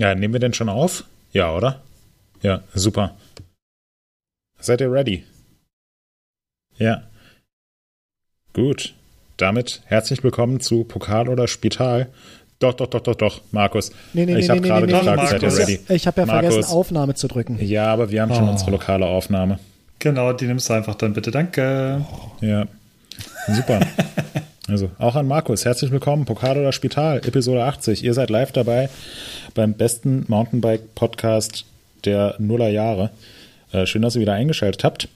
Ja, nehmen wir denn schon auf? Ja, oder? Ja, super. Seid ihr ready? Ja. Gut. Damit herzlich willkommen zu Pokal oder Spital. Doch, doch, doch, doch, doch, Markus. Nee, nee, ich nee, habe nee, gerade nee, gefragt, nee, seid ihr ready? Ich habe ja Markus. vergessen, Aufnahme zu drücken. Ja, aber wir haben schon Oh. unsere lokale Aufnahme. Genau, die nimmst du einfach dann bitte. Danke. Ja. Super. Also auch an Markus, herzlich willkommen, Pokal oder Spital, Episode 80. Ihr seid live dabei beim besten Mountainbike-Podcast der Nuller Jahre. Äh, schön, dass ihr wieder eingeschaltet habt.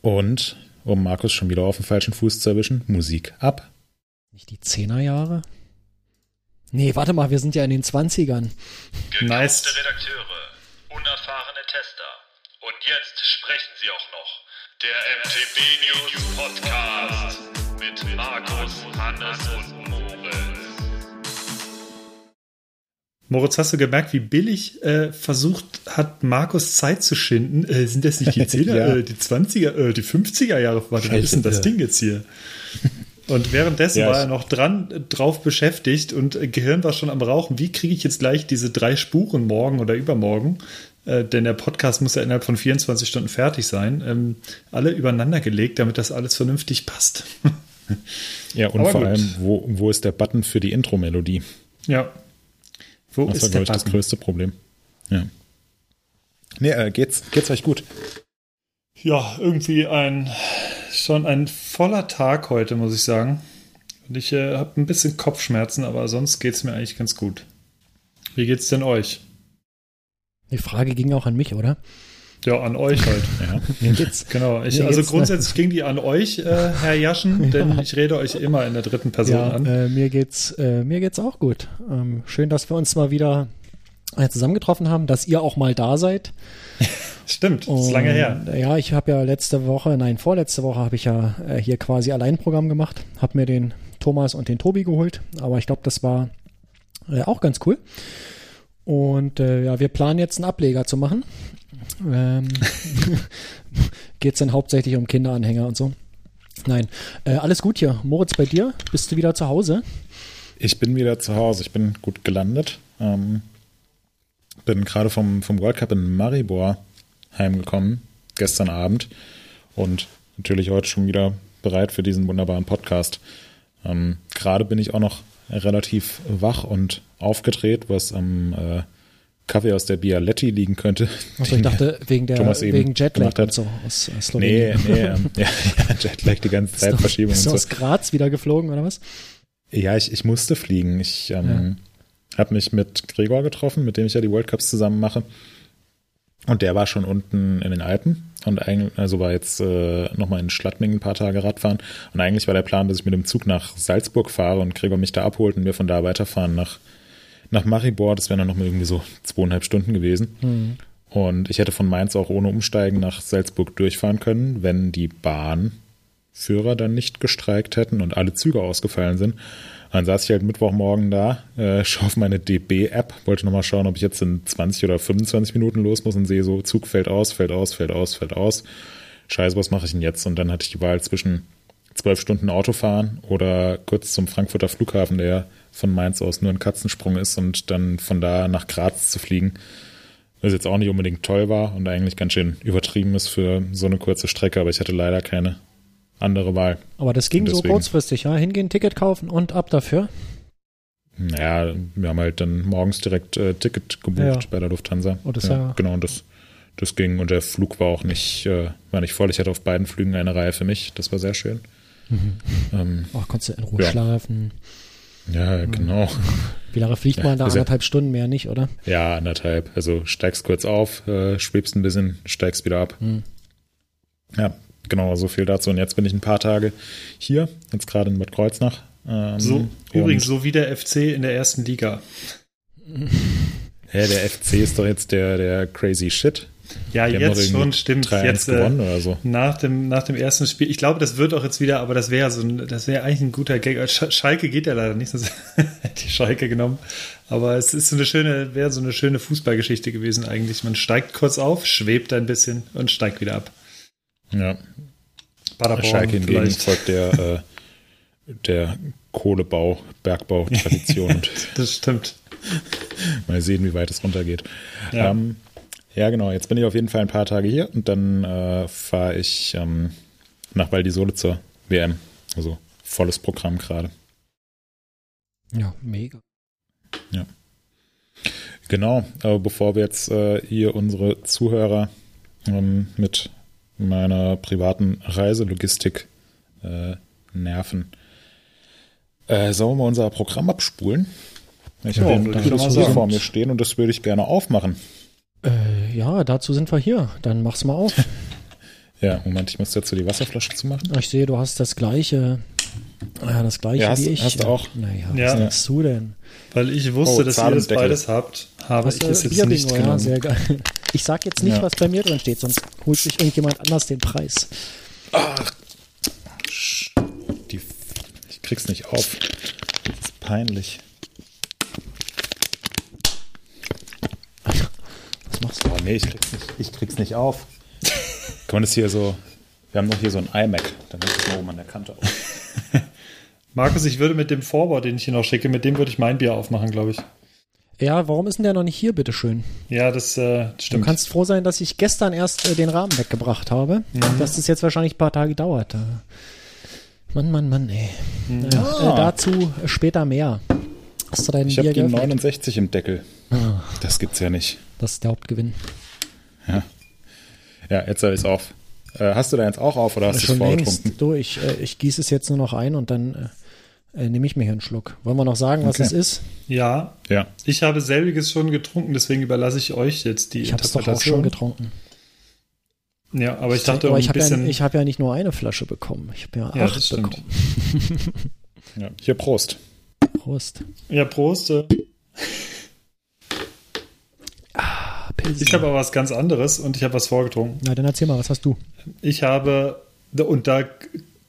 Und, um Markus schon wieder auf den falschen Fuß zu erwischen, Musik ab. Nicht die Zehnerjahre? Nee, warte mal, wir sind ja in den 20ern. Nice. Gekaufte Redakteure, unerfahrene Tester. Und jetzt sprechen sie auch noch. Der MTB News Podcast mit Markus, Hannes und Moritz. Moritz, hast du gemerkt, wie billig äh, versucht hat, Markus Zeit zu schinden? Äh, sind das nicht die 10er, Ja. äh, die 20er, äh, die 50er Jahre? Warte, was ist denn das. Ding jetzt hier? Und währenddessen Ja, war er noch dran, drauf beschäftigt und äh, Gehirn war schon am Rauchen. Wie kriege ich jetzt gleich diese drei Spuren morgen oder übermorgen? Äh, denn der Podcast muss ja innerhalb von 24 Stunden fertig sein. Ähm, alle übereinander gelegt, damit das alles vernünftig passt. Ja, und Aber vor gut. allem, wo, wo ist der Button für die Intro-Melodie? ja. Wo Das war, ist der glaube ich, das Button? größte Problem. Ja. Nee, äh, geht's, geht's euch gut? Ja, irgendwie ein schon ein voller Tag heute, muss ich sagen. Und ich äh, habe ein bisschen Kopfschmerzen, aber sonst geht's mir eigentlich ganz gut. Wie geht's denn euch? Die Frage ging auch an mich, oder? Ja, an euch halt. Ja. Mir geht's. Genau. Ich, Mir also geht's- grundsätzlich ging die an euch, äh, Herr Jaschen, denn ich rede euch immer in der dritten Person Ja, an. äh, mir geht's, äh, mir geht's auch gut. Ähm, schön, dass wir uns mal wieder äh, zusammengetroffen haben, dass ihr auch mal da seid. Stimmt, ist lange her. Und, Ja, ich habe ja letzte Woche, nein, vorletzte Woche habe ich ja äh, hier quasi Alleinprogramm gemacht, habe mir den Thomas und den Tobi geholt, aber ich glaube, das war äh, auch ganz cool. Und äh, ja, wir planen jetzt einen Ableger zu machen. Ähm, geht's dann hauptsächlich um Kinderanhänger und so. Nein, äh, alles gut hier. Moritz, bei dir? Bist du wieder zu Hause? Ich bin wieder zu Hause. Ich bin gut gelandet. Ähm, bin gerade vom, vom World Cup in Maribor heimgekommen, gestern Abend. Und natürlich heute schon wieder bereit für diesen wunderbaren Podcast. Ähm, gerade bin ich auch noch relativ wach und aufgedreht, was am äh, Kaffee aus der Bialetti liegen könnte. Also ich dachte, wegen der Thomas wegen Jetlag und so aus, aus Nee, Slowenien. nee, ähm, ja, ja, Jetlag die ganze Zeit, Verschiebung Bist du und aus so. Graz wieder geflogen oder was? Ja, ich, ich musste fliegen. Ich ähm, habe mich mit Gregor getroffen, mit dem ich ja die World Cups zusammen mache. Und der war schon unten in den Alpen und eigentlich, also war jetzt äh, nochmal in Schladming ein paar Tage Radfahren. Und eigentlich war der Plan, dass ich mit dem Zug nach Salzburg fahre und Gregor mich da abholt und wir von da weiterfahren nach, nach Maribor. Das wären dann nochmal irgendwie so zweieinhalb Stunden gewesen. Und ich hätte von Mainz auch ohne Umsteigen nach Salzburg durchfahren können, wenn die Bahnführer dann nicht gestreikt hätten und alle Züge ausgefallen sind. Dann saß ich halt Mittwochmorgen da, äh, schaue auf meine DB-App, wollte nochmal schauen, ob ich jetzt in 20 oder 25 Minuten los muss und sehe so, Zug fällt aus, fällt aus, fällt aus, fällt aus. Scheiße, was mache ich denn jetzt? Und dann hatte ich die Wahl zwischen zwölf Stunden Autofahren oder kurz zum Frankfurter Flughafen, der von Mainz aus nur ein Katzensprung ist und dann von da nach Graz zu fliegen. Was jetzt auch nicht unbedingt toll war und eigentlich ganz schön übertrieben ist für so eine kurze Strecke, aber ich hatte leider keine andere Wahl. Aber das ging so kurzfristig, ja? Hingehen, Ticket kaufen und ab dafür. Naja, wir haben halt dann morgens direkt äh, Ticket gebucht Ja. bei der Lufthansa. Oh, das ja- Genau, und das, das ging. Und der Flug war auch nicht, äh, war nicht voll. Ich hatte auf beiden Flügen eine Reihe für mich. Das war sehr schön. Ähm, Ach, konntest du in Ruhe schlafen. ja, genau. Wie lange fliegt man da? Anderthalb Stunden mehr nicht, oder? Ja, anderthalb. Also steigst kurz auf, äh, schwebst ein bisschen, steigst wieder ab. Hm. Ja, genau, so viel dazu. Und jetzt bin ich ein paar Tage hier, jetzt gerade in Bad Kreuznach. Ähm, So, übrigens, so wie der FC in der ersten Liga. Hä, der FC ist doch jetzt der, der crazy shit. Ja, Die jetzt schon, stimmt. 3-1 Jetzt, äh, gewonnen oder so. nach, dem, nach dem ersten Spiel. Ich glaube, das wird auch jetzt wieder, aber das wäre so ein, das wäre eigentlich ein guter Gag. Sch Schalke geht ja leider nicht, sonst hätte die Schalke genommen. Aber es ist so eine schöne, wäre so eine schöne Fußballgeschichte gewesen eigentlich. Man steigt kurz auf, schwebt ein bisschen und steigt wieder ab. Ja, Paderborn Schalke hingegen vielleicht. folgt der, äh, der Kohlebau, Bergbau-Tradition. und Das stimmt. Mal sehen, wie weit es runtergeht. Ja. Ähm, ja, genau. Jetzt bin ich auf jeden Fall ein paar Tage hier und dann äh, fahre ich ähm, nach Val di Sole zur WM. Also volles Programm gerade. Ja, mega. Genau, aber bevor wir jetzt äh, hier unsere Zuhörer ähm, mit meiner privaten Reiselogistik äh, nerven, äh, sollen wir mal unser Programm abspulen? Ich habe Ja, mal Buch sagen. vor mir stehen und das würde ich gerne aufmachen. Äh, ja, dazu sind wir hier. Dann mach's mal auf. Ja, Moment, ich muss dazu die Wasserflasche zumachen. Ich sehe, du hast das gleiche, ja, das gleiche Ja, hast- wie ich. hast du auch? Naja, Ja. was denkst du denn? Weil ich wusste, Oh, dass ihr das beides habt, habe Was, ich es jetzt nicht ja, genommen. sehr geil. Ich sag jetzt nicht, Ja. was bei mir drin steht, sonst holt sich irgendjemand anders den Preis. Die, ich krieg's nicht auf. Das ist peinlich. Was machst du? Oh nee, ich krieg's nicht, ich krieg's nicht auf. Kann man das hier so. Wir haben noch hier so ein iMac. Dann ist es mal oben an der Kante auf. Markus, ich würde mit dem Vorwort, den ich hier noch schicke, mit dem würde ich mein Bier aufmachen, glaube ich. Ja, warum ist denn der noch nicht hier, bitteschön? Ja, das äh, Du stimmt. kannst froh sein, dass ich gestern erst äh, den Rahmen weggebracht habe. Mhm. Dass das jetzt wahrscheinlich ein paar Tage dauert. Äh, Mann, Mann, Mann, ey. Mhm. Ja, Ah. äh, dazu später mehr. Hast du dein Ich habe Bier die geöffnet? 69 im Deckel. Ah, Das gibt's ja nicht. das ist der Hauptgewinn. Ja, ja jetzt habe ich's auf. Äh, hast du da jetzt auch auf oder hast du es Schon vorgetrunken? längst. Du, ich, äh, ich gieße es jetzt nur noch ein und dann äh, nehme ich mir hier einen Schluck. Wollen wir noch sagen, was Okay. es ist? Ja, Ja. ich habe selbiges schon getrunken, deswegen überlasse ich euch jetzt die Ich habe es doch auch schon getrunken. Ja, aber ich dachte, Aber um ich ein habe ja, bisschen. ich hab ja nicht nur eine Flasche bekommen. Ich habe ja, Ja, acht bekommen. ja. Hier, Prost. Prost. ja, Prost. Ah. Ich habe aber was ganz anderes und ich habe was vorgetrunken. Na, dann erzähl mal, was hast du? Ich habe, und da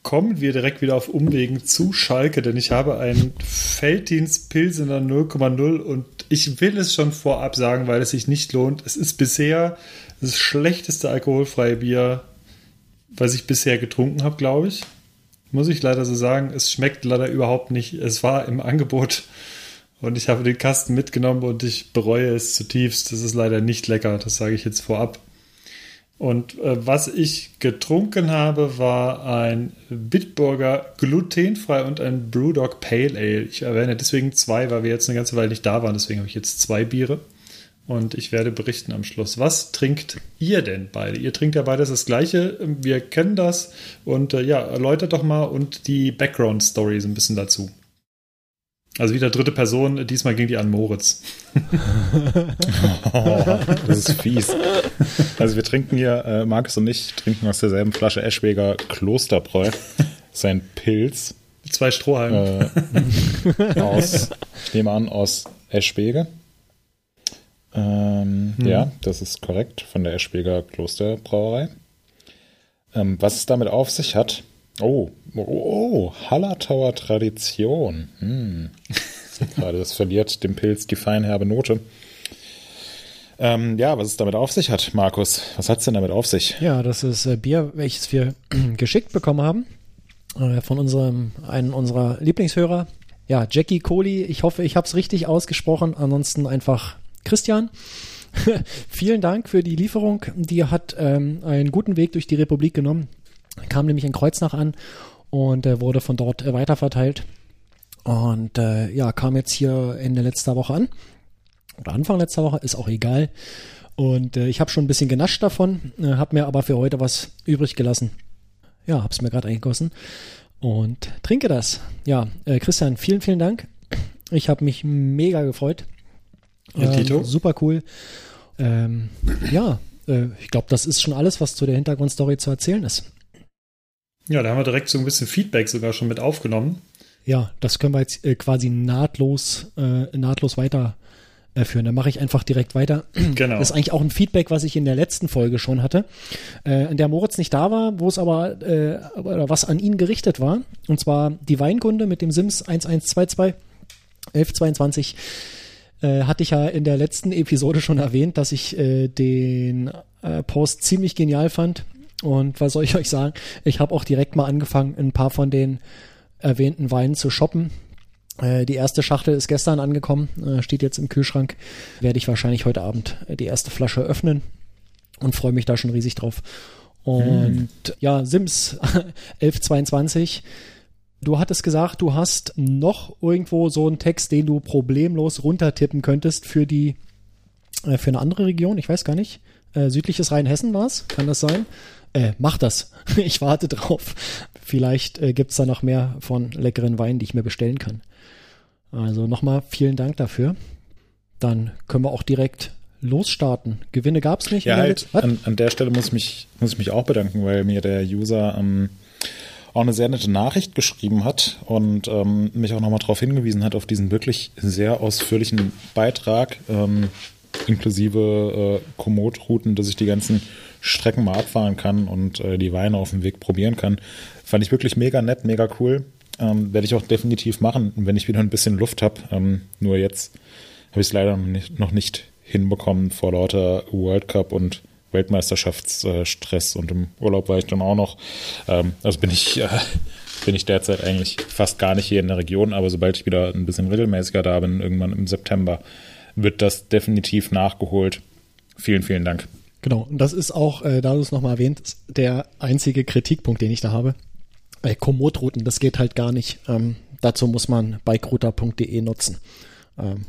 kommen wir direkt wieder auf Umwegen zu Schalke, denn ich habe einen Felddienst Pilsener 0,0 und ich will es schon vorab sagen, weil es sich nicht lohnt. Es ist bisher das schlechteste alkoholfreie Bier, was ich bisher getrunken habe, glaube ich. Muss ich leider so sagen. Es schmeckt leider überhaupt nicht. Es war im Angebot und ich habe den Kasten mitgenommen und ich bereue es zutiefst. Das ist leider nicht lecker, das sage ich jetzt vorab. Und äh, was ich getrunken habe, war ein Bitburger glutenfrei und ein Brewdog Pale Ale. Ich erwähne deswegen zwei, weil wir jetzt eine ganze Weile nicht da waren. Deswegen habe ich jetzt zwei Biere. Und ich werde berichten am Schluss. Was trinkt ihr denn beide? Ihr trinkt ja beides das Gleiche. Wir kennen das. Und äh, ja, erläutert doch mal und die Background-Story so ein bisschen dazu. Also wieder dritte Person. Diesmal ging die an Moritz. Oh, das ist fies. Also wir trinken hier, äh, Markus und ich trinken aus derselben Flasche Eschweger Klosterbräu. Sein Pilz zwei Strohhalmen. äh, aus, ich nehme an, aus Eschwege. Ähm, Mhm. Ja, das ist korrekt, von der Eschweger Klosterbrauerei. Ähm, was es damit auf sich hat, oh, oh, Hallertauer Tradition. Hm. Gerade, das verliert dem Pilz die feinherbe Note. Ähm, ja, was es damit auf sich hat, Markus. Was hat es denn damit auf sich? Ja, das ist äh, Bier, welches wir geschickt bekommen haben äh, von unserem einen unserer Lieblingshörer. Ja, Jackie Kohli. Ich hoffe, ich habe es richtig ausgesprochen. Ansonsten einfach Christian. Vielen Dank für die Lieferung. Die hat ähm, einen guten Weg durch die Republik genommen. Kam nämlich in Kreuznach an und äh, wurde von dort äh, weiterverteilt. Und äh, ja, kam jetzt hier Ende letzter Woche an. Oder Anfang letzter Woche, ist auch egal. Und äh, ich habe schon ein bisschen genascht davon, äh, habe mir aber für heute was übrig gelassen. Ja, hab's mir gerade eingegossen und trinke das. Ja, äh, Christian, vielen, vielen Dank. Ich habe mich mega gefreut. Ja, Tito? Ähm, super cool. Ähm, ja, äh, ich glaube, das ist schon alles, was zu der Hintergrundstory zu erzählen ist. Ja, da haben wir direkt so ein bisschen Feedback sogar schon mit aufgenommen. Ja, das können wir jetzt äh, quasi nahtlos, äh, nahtlos weiterführen. Äh. Dann mache ich einfach direkt weiter. Genau. Das ist eigentlich auch ein Feedback, was ich in der letzten Folge schon hatte, äh, in der Moritz nicht da war, wo es aber äh, oder was an ihn gerichtet war. Und zwar die Weinkunde mit dem Sims 1122 1122 äh, hatte ich ja in der letzten Episode schon erwähnt, dass ich äh, den äh, Post ziemlich genial fand. Und was soll ich euch sagen? Ich habe auch direkt mal angefangen, ein paar von den erwähnten Weinen zu shoppen. Äh, die erste Schachtel ist gestern angekommen, äh, steht jetzt im Kühlschrank. Werde ich wahrscheinlich heute Abend die erste Flasche öffnen und freue mich da schon riesig drauf. Und hm. ja, Sims 1122. Du hattest gesagt, du hast noch irgendwo so einen Text, den du problemlos runtertippen könntest für die äh, für eine andere Region. Ich weiß gar nicht. Südliches Rheinhessen war es, kann das sein? Äh, mach das. ich warte drauf. Vielleicht äh, gibt es da noch mehr von leckeren Weinen, die ich mir bestellen kann. Also nochmal vielen Dank dafür. Dann können wir auch direkt losstarten. Gewinne gab es nicht. Ja, halt, an, an, der Stelle muss ich, mich, muss ich mich auch bedanken, weil mir der User ähm, auch eine sehr nette Nachricht geschrieben hat und ähm, mich auch nochmal darauf hingewiesen hat, auf diesen wirklich sehr ausführlichen Beitrag, ähm, inklusive äh, Komoot-Routen, dass ich die ganzen Strecken mal abfahren kann und äh, die Weine auf dem Weg probieren kann. Fand ich wirklich mega nett, mega cool. Ähm, Werde ich auch definitiv machen, wenn ich wieder ein bisschen Luft habe. Ähm, nur jetzt habe ich es leider noch nicht, hinbekommen vor lauter World Cup und Weltmeisterschaftsstress und im Urlaub war ich dann auch noch. Ähm, also bin ich, äh, bin ich derzeit eigentlich fast gar nicht hier in der Region, aber sobald ich wieder ein bisschen regelmäßiger da bin, irgendwann im September, wird das definitiv nachgeholt. Vielen, vielen Dank. Genau, und das ist auch, äh, da du es nochmal erwähnt, der einzige Kritikpunkt, den ich da habe äh, Komoot-Routen, das geht halt gar nicht. Ähm, dazu muss man bikerouter.de nutzen. Ähm,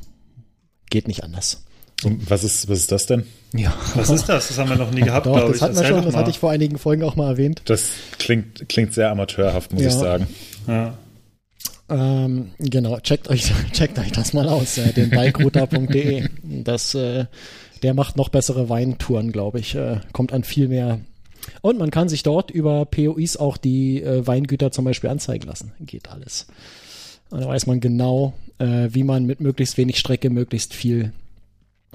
geht nicht anders. So. Was ist, was ist das denn? Ja. Was ist das? Das haben wir noch nie gehabt, glaube ich. Das hatten wir schon, das hatte ich vor einigen Folgen auch mal erwähnt. Das klingt, klingt sehr amateurhaft, muss ja. ich sagen. Ja. Ähm, genau, checkt euch, checkt euch das mal aus, äh, den bikerouter.de. Das, äh, der macht noch bessere Weintouren, glaube ich. Äh, kommt an viel mehr und man kann sich dort über POIs auch die äh, Weingüter zum Beispiel anzeigen lassen. Geht alles. Und da weiß man genau, äh, wie man mit möglichst wenig Strecke möglichst viel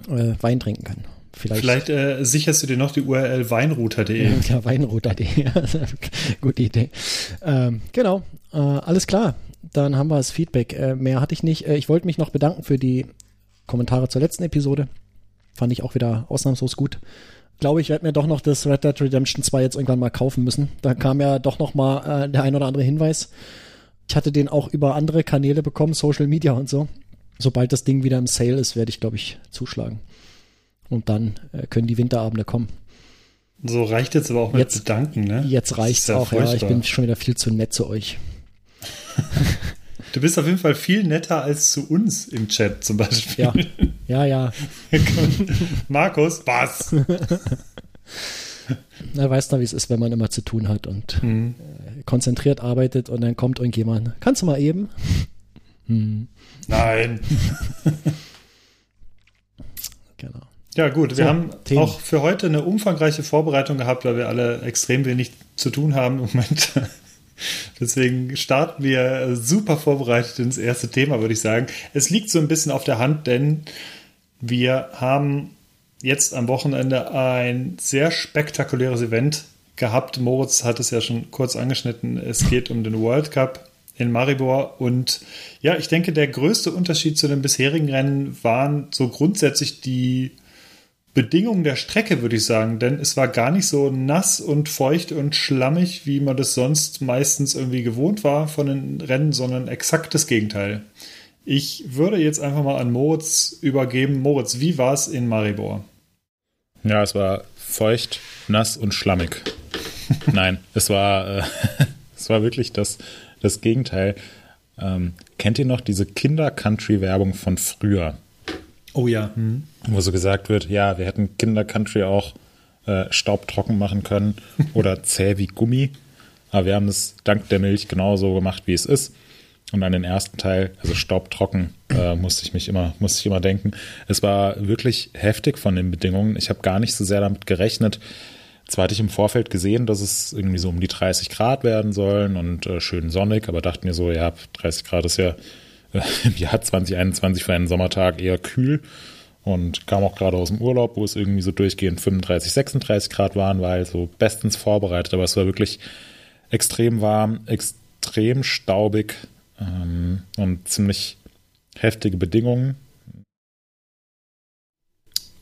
äh, Wein trinken kann. Vielleicht, Vielleicht äh, sicherst du dir noch die URL weinrouter.de. Ja, weinrouter.de. Gute Idee. Ähm, genau, äh, alles klar. Dann haben wir das Feedback. Äh, mehr hatte ich nicht. Äh, ich wollte mich noch bedanken für die Kommentare zur letzten Episode. Fand ich auch wieder ausnahmslos gut glaube, ich werde mir doch noch das Red Dead Redemption 2 jetzt irgendwann mal kaufen müssen. Da kam ja doch noch mal äh, der ein oder andere Hinweis. Ich hatte den auch über andere Kanäle bekommen, Social Media und so. Sobald das Ding wieder im Sale ist, werde ich, glaube ich, zuschlagen. Und dann äh, können die Winterabende kommen. So reicht jetzt aber auch mit jetzt, Bedanken, ne? Jetzt reicht's ja auch, furchtbar. ja. Ich bin schon wieder viel zu nett zu euch. Du bist auf jeden Fall viel netter als zu uns im Chat zum Beispiel. Ja, ja. ja. Markus, was? Er weiß doch, wie es ist, wenn man immer zu tun hat und mhm. konzentriert arbeitet und dann kommt irgendjemand. Kannst du mal eben? Hm. Nein. genau. Ja, gut. So, wir haben Themen. auch für heute eine umfangreiche Vorbereitung gehabt, weil wir alle extrem wenig zu tun haben im Moment. Deswegen starten wir super vorbereitet ins erste Thema, würde ich sagen. Es liegt so ein bisschen auf der Hand, denn wir haben jetzt am Wochenende ein sehr spektakuläres Event gehabt. Moritz hat es ja schon kurz angeschnitten. Es geht um den World Cup in Maribor. Und ja, ich denke, der größte Unterschied zu den bisherigen Rennen waren so grundsätzlich die Bedingungen der Strecke, würde ich sagen, denn es war gar nicht so nass und feucht und schlammig, wie man das sonst meistens irgendwie gewohnt war von den Rennen, sondern exakt das Gegenteil. Ich würde jetzt einfach mal an Moritz übergeben. Moritz, wie war es in Maribor? Ja, es war feucht, nass und schlammig. Nein, es war, äh, es war wirklich das, das Gegenteil. Ähm, kennt ihr noch diese Kinder-Country-Werbung von früher? Oh ja. Hm. Wo so gesagt wird, ja, wir hätten Kinder-Country auch äh, staubtrocken machen können oder zäh wie Gummi. Aber wir haben es dank der Milch genauso gemacht, wie es ist. Und an den ersten Teil, also staubtrocken, äh, musste ich mich immer, musste ich immer denken. Es war wirklich heftig von den Bedingungen. Ich habe gar nicht so sehr damit gerechnet. Zwar hatte ich im Vorfeld gesehen, dass es irgendwie so um die 30 Grad werden sollen und äh, schön sonnig, aber dachte mir so, ja, 30 Grad ist ja im Jahr 2021 für einen Sommertag eher kühl und kam auch gerade aus dem Urlaub, wo es irgendwie so durchgehend 35, 36 Grad waren, war also bestens vorbereitet, aber es war wirklich extrem warm, extrem staubig ähm, und ziemlich heftige Bedingungen.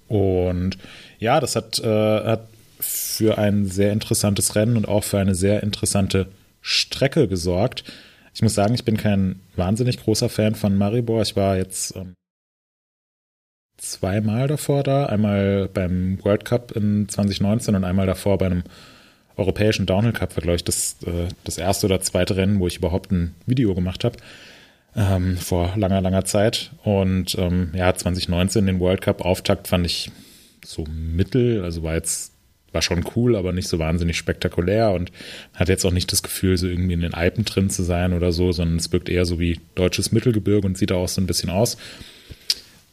Und ja, das hat, äh, hat für ein sehr interessantes Rennen und auch für eine sehr interessante Strecke gesorgt. Ich muss sagen, ich bin kein wahnsinnig großer Fan von Maribor. Ich war jetzt ähm, zweimal davor da. Einmal beim World Cup in 2019 und einmal davor bei einem europäischen Downhill Cup war, glaube ich, das, äh, das erste oder zweite Rennen, wo ich überhaupt ein Video gemacht habe. Ähm, vor langer, langer Zeit. Und ähm, ja, 2019 den World Cup Auftakt fand ich so mittel, also war jetzt, war schon cool, aber nicht so wahnsinnig spektakulär und hatte jetzt auch nicht das Gefühl, so irgendwie in den Alpen drin zu sein oder so, sondern es wirkt eher so wie deutsches Mittelgebirge und sieht auch so ein bisschen aus.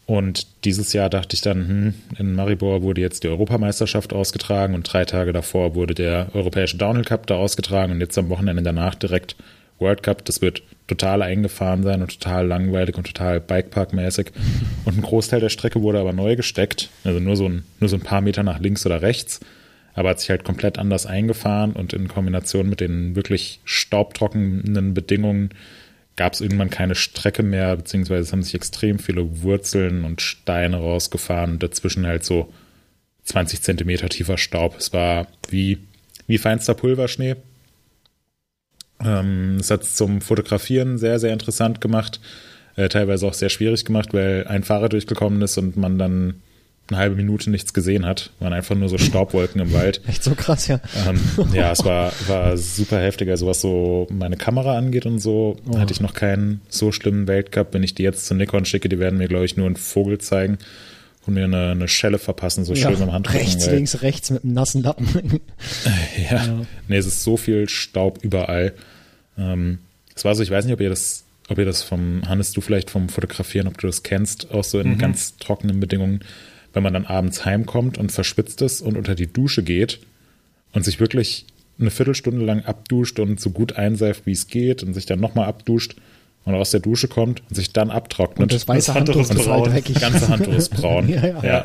Und dieses Jahr dachte ich dann, hm, in Maribor wurde jetzt die Europameisterschaft ausgetragen und drei Tage davor wurde der Europäische Downhill Cup da ausgetragen und jetzt am Wochenende danach direkt World Cup. Das wird total eingefahren sein und total langweilig und total Bikepark-mäßig. Und ein Großteil der Strecke wurde aber neu gesteckt, also nur so ein, nur so ein paar Meter nach links oder rechts. Aber hat sich halt komplett anders eingefahren und in Kombination mit den wirklich staubtrockenen Bedingungen gab es irgendwann keine Strecke mehr, beziehungsweise es haben sich extrem viele Wurzeln und Steine rausgefahren und dazwischen halt so 20 Zentimeter tiefer Staub. Es war wie, wie feinster Pulverschnee. Ähm, es hat es zum Fotografieren sehr, sehr interessant gemacht, äh, teilweise auch sehr schwierig gemacht, weil ein Fahrer durchgekommen ist und man dann eine halbe Minute nichts gesehen hat. Waren einfach nur so Staubwolken im Wald. Echt so krass, ja. Ähm, ja, es war, war super heftig. Also was so meine Kamera angeht und so, oh. hatte ich noch keinen so schlimmen Weltcup. Wenn ich die jetzt zu Nikon schicke, die werden mir, glaube ich, nur einen Vogel zeigen und mir eine, eine Schelle verpassen, so ja, schön am Handrücken. Rechts, weil, links, rechts mit einem nassen Lappen. ja, ja, nee, es ist so viel Staub überall. Ähm, es war so, ich weiß nicht, ob ihr das ob ihr das vom, Hannes, du vielleicht vom Fotografieren, ob du das kennst, auch so in mhm. ganz trockenen Bedingungen wenn man dann abends heimkommt und verschwitzt ist und unter die Dusche geht und sich wirklich eine Viertelstunde lang abduscht und so gut einseift, wie es geht und sich dann nochmal abduscht und aus der Dusche kommt und sich dann abtrocknet. Und das weiße Handtuch ist braun. Das ganze Handtuch ist braun. ja, ja. ja.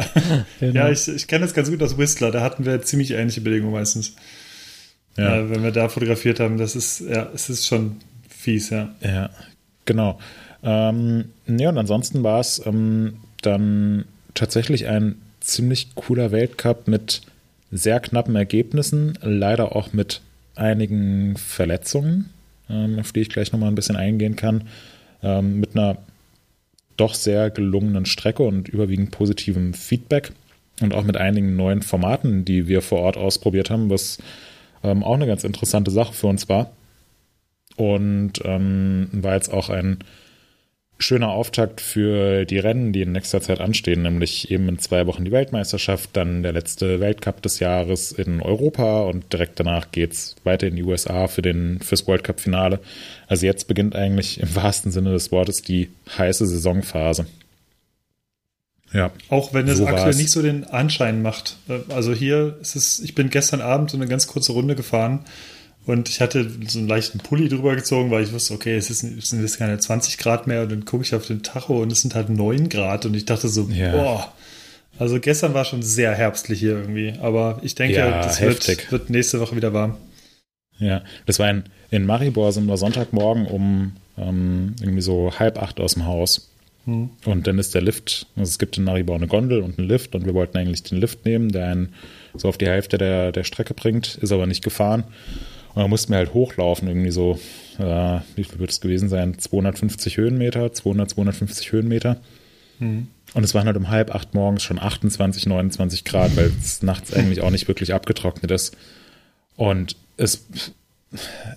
Genau. ja ich, ich kenne das ganz gut aus Whistler. Da hatten wir ziemlich ähnliche Bedingungen meistens. Ja. ja. wenn wir da fotografiert haben, das ist, ja, es ist schon fies, ja. Ja, genau. Ähm, ne, und ansonsten war es ähm, dann tatsächlich ein ziemlich cooler Weltcup mit sehr knappen Ergebnissen, leider auch mit einigen Verletzungen, ähm, auf die ich gleich nochmal ein bisschen eingehen kann, ähm, mit einer doch sehr gelungenen Strecke und überwiegend positivem Feedback und auch mit einigen neuen Formaten, die wir vor Ort ausprobiert haben, was ähm, auch eine ganz interessante Sache für uns war. Und war jetzt auch ein schöner Auftakt für die Rennen, die in nächster Zeit anstehen, nämlich eben in zwei Wochen die Weltmeisterschaft, dann der letzte Weltcup des Jahres in Europa und direkt danach geht's weiter in die USA für den fürs World Cup Finale. Also jetzt beginnt eigentlich im wahrsten Sinne des Wortes die heiße Saisonphase. Ja. Auch wenn es so aktuell war's. nicht so den Anschein macht. Also hier ist es, ich bin gestern Abend so eine ganz kurze Runde gefahren und ich hatte so einen leichten Pulli drüber gezogen, weil ich wusste, okay, es, ist, es sind jetzt keine 20 Grad mehr. Und dann gucke ich auf den Tacho und es sind halt 9 Grad. Und ich dachte so, ja. boah. Also gestern war schon sehr herbstlich hier irgendwie. Aber ich denke, ja, das wird, wird, nächste Woche wieder warm. Ja, das war in, in Maribor, sind wir Sonntagmorgen um ähm, irgendwie so halb acht aus dem Haus. Hm. Und dann ist der Lift, also es gibt in Maribor eine Gondel und einen Lift und wir wollten eigentlich den Lift nehmen, der einen so auf die Hälfte der, der Strecke bringt, ist aber nicht gefahren. Und da mussten wir halt hochlaufen, irgendwie so, äh, wie viel wird es gewesen sein? 250 Höhenmeter, 200, 250 Höhenmeter. Mhm. Und es waren halt um halb acht morgens schon 28, 29 Grad, weil es nachts eigentlich auch nicht wirklich abgetrocknet ist. Und es,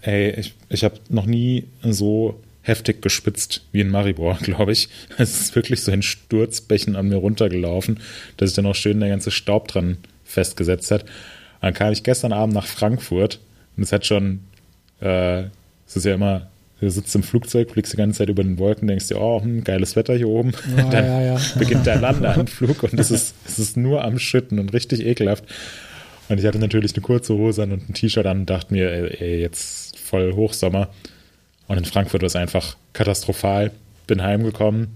ey, ich, ich habe noch nie so heftig gespitzt wie in Maribor, glaube ich. Es ist wirklich so ein Sturzbächen an mir runtergelaufen, dass sich dann auch schön der ganze Staub dran festgesetzt hat. Dann kam ich gestern Abend nach Frankfurt und es hat schon, äh, es ist ja immer, du sitzt im Flugzeug, fliegst die ganze Zeit über den Wolken, denkst dir, oh, hm, geiles Wetter hier oben. Oh, Dann ja, ja. beginnt der Landeanflug und es ist, es ist nur am Schütten und richtig ekelhaft. Und ich hatte natürlich eine kurze Hose an und ein T-Shirt an und dachte mir, ey, ey, jetzt voll Hochsommer. Und in Frankfurt war es einfach katastrophal. Bin heimgekommen,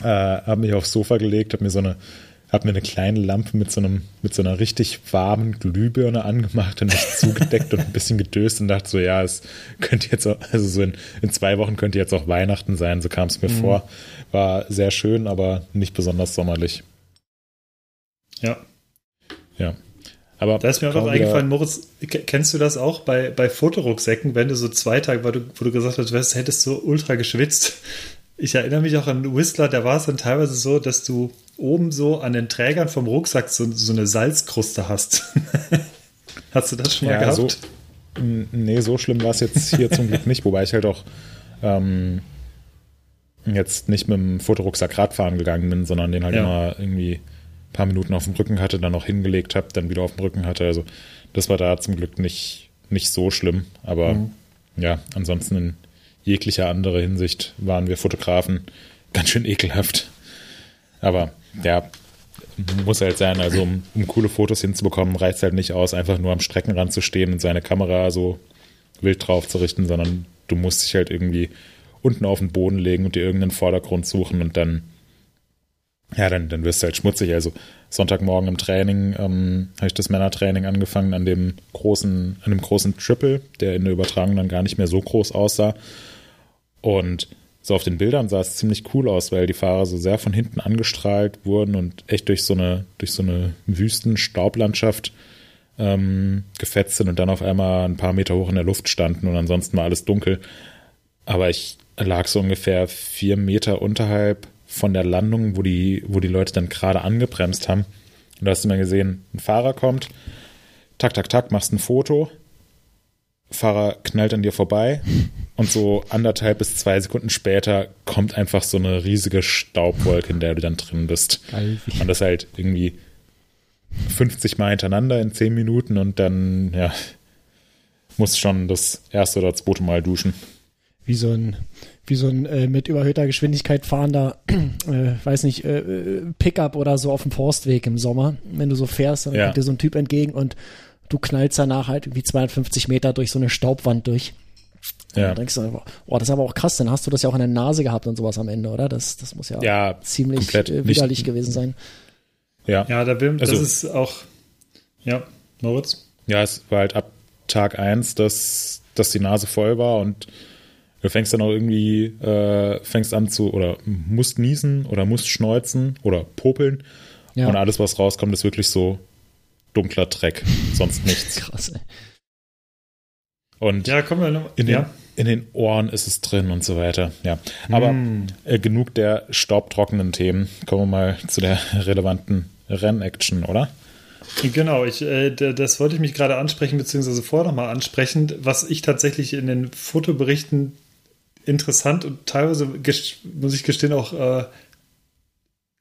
äh, habe mich aufs Sofa gelegt, habe mir so eine habe mir eine kleine Lampe mit so einem, mit so einer richtig warmen Glühbirne angemacht und mich zugedeckt und ein bisschen gedöst und dachte so, ja, es könnte jetzt auch, also so in, in zwei Wochen könnte jetzt auch Weihnachten sein, so kam es mir mhm. vor. War sehr schön, aber nicht besonders sommerlich. Ja. Ja. Aber da ist mir auch noch eingefallen, Moritz, kennst du das auch bei, bei Fotorucksäcken, wenn du so zwei Tage, weil du, wo du gesagt hast, du hättest so ultra geschwitzt. Ich erinnere mich auch an Whistler, da war es dann teilweise so, dass du oben so an den Trägern vom Rucksack so, so eine Salzkruste hast. hast du das schon mal ja, gehabt? So, nee, so schlimm war es jetzt hier zum Glück nicht, wobei ich halt auch ähm, jetzt nicht mit dem Fotorucksack Radfahren gegangen bin, sondern den halt ja. immer irgendwie ein paar Minuten auf dem Rücken hatte, dann noch hingelegt habe, dann wieder auf dem Rücken hatte. Also das war da zum Glück nicht, nicht so schlimm. Aber mhm. ja, ansonsten in jeglicher anderer Hinsicht waren wir Fotografen ganz schön ekelhaft. Aber ja, muss halt sein, also um, um coole Fotos hinzubekommen, reicht es halt nicht aus, einfach nur am Streckenrand zu stehen und seine Kamera so wild drauf zu richten, sondern du musst dich halt irgendwie unten auf den Boden legen und dir irgendeinen Vordergrund suchen und dann, ja, dann, dann wirst du halt schmutzig. Also Sonntagmorgen im Training ähm, habe ich das Männertraining angefangen an dem großen, an dem großen Triple, der in der Übertragung dann gar nicht mehr so groß aussah. Und so auf den Bildern sah es ziemlich cool aus, weil die Fahrer so sehr von hinten angestrahlt wurden und echt durch so eine, durch so eine Wüstenstaublandschaft ähm, gefetzt sind und dann auf einmal ein paar Meter hoch in der Luft standen und ansonsten war alles dunkel. Aber ich lag so ungefähr vier Meter unterhalb von der Landung, wo die, wo die Leute dann gerade angebremst haben. Und da hast du mal gesehen, ein Fahrer kommt, tak, tak, tak, machst ein Foto, Fahrer knallt an dir vorbei und so anderthalb bis zwei Sekunden später kommt einfach so eine riesige Staubwolke, in der du dann drin bist. Geil. Und das halt irgendwie 50 Mal hintereinander in 10 Minuten und dann, ja, muss schon das erste oder zweite Mal duschen. Wie so ein, wie so ein äh, mit überhöhter Geschwindigkeit fahrender, äh, weiß nicht, äh, äh, Pickup oder so auf dem Forstweg im Sommer. Wenn du so fährst, dann ja. kommt dir so ein Typ entgegen und du knallst danach halt irgendwie 250 Meter durch so eine Staubwand durch. Ja. Und denkst du einfach, oh, das ist aber auch krass, dann hast du das ja auch in der Nase gehabt und sowas am Ende, oder? Das, das muss ja, ja ziemlich äh, widerlich nicht, gewesen sein. Ja, ja da will, das also, ist auch, ja, Moritz? Ja, es war halt ab Tag 1, dass, dass die Nase voll war und du fängst dann auch irgendwie, äh, fängst an zu, oder musst niesen oder musst schneuzen oder popeln. Ja. Und alles, was rauskommt, ist wirklich so dunkler Dreck, sonst nichts. Krass, ey. Und ja, kommen wir noch, in, ja. den, in den Ohren ist es drin und so weiter. Ja, aber mm. äh, genug der staubtrockenen Themen. Kommen wir mal zu der relevanten Rennaction, oder? Genau, ich, äh, das wollte ich mich gerade ansprechen, beziehungsweise vorher nochmal ansprechen, was ich tatsächlich in den Fotoberichten interessant und teilweise, muss ich gestehen, auch äh,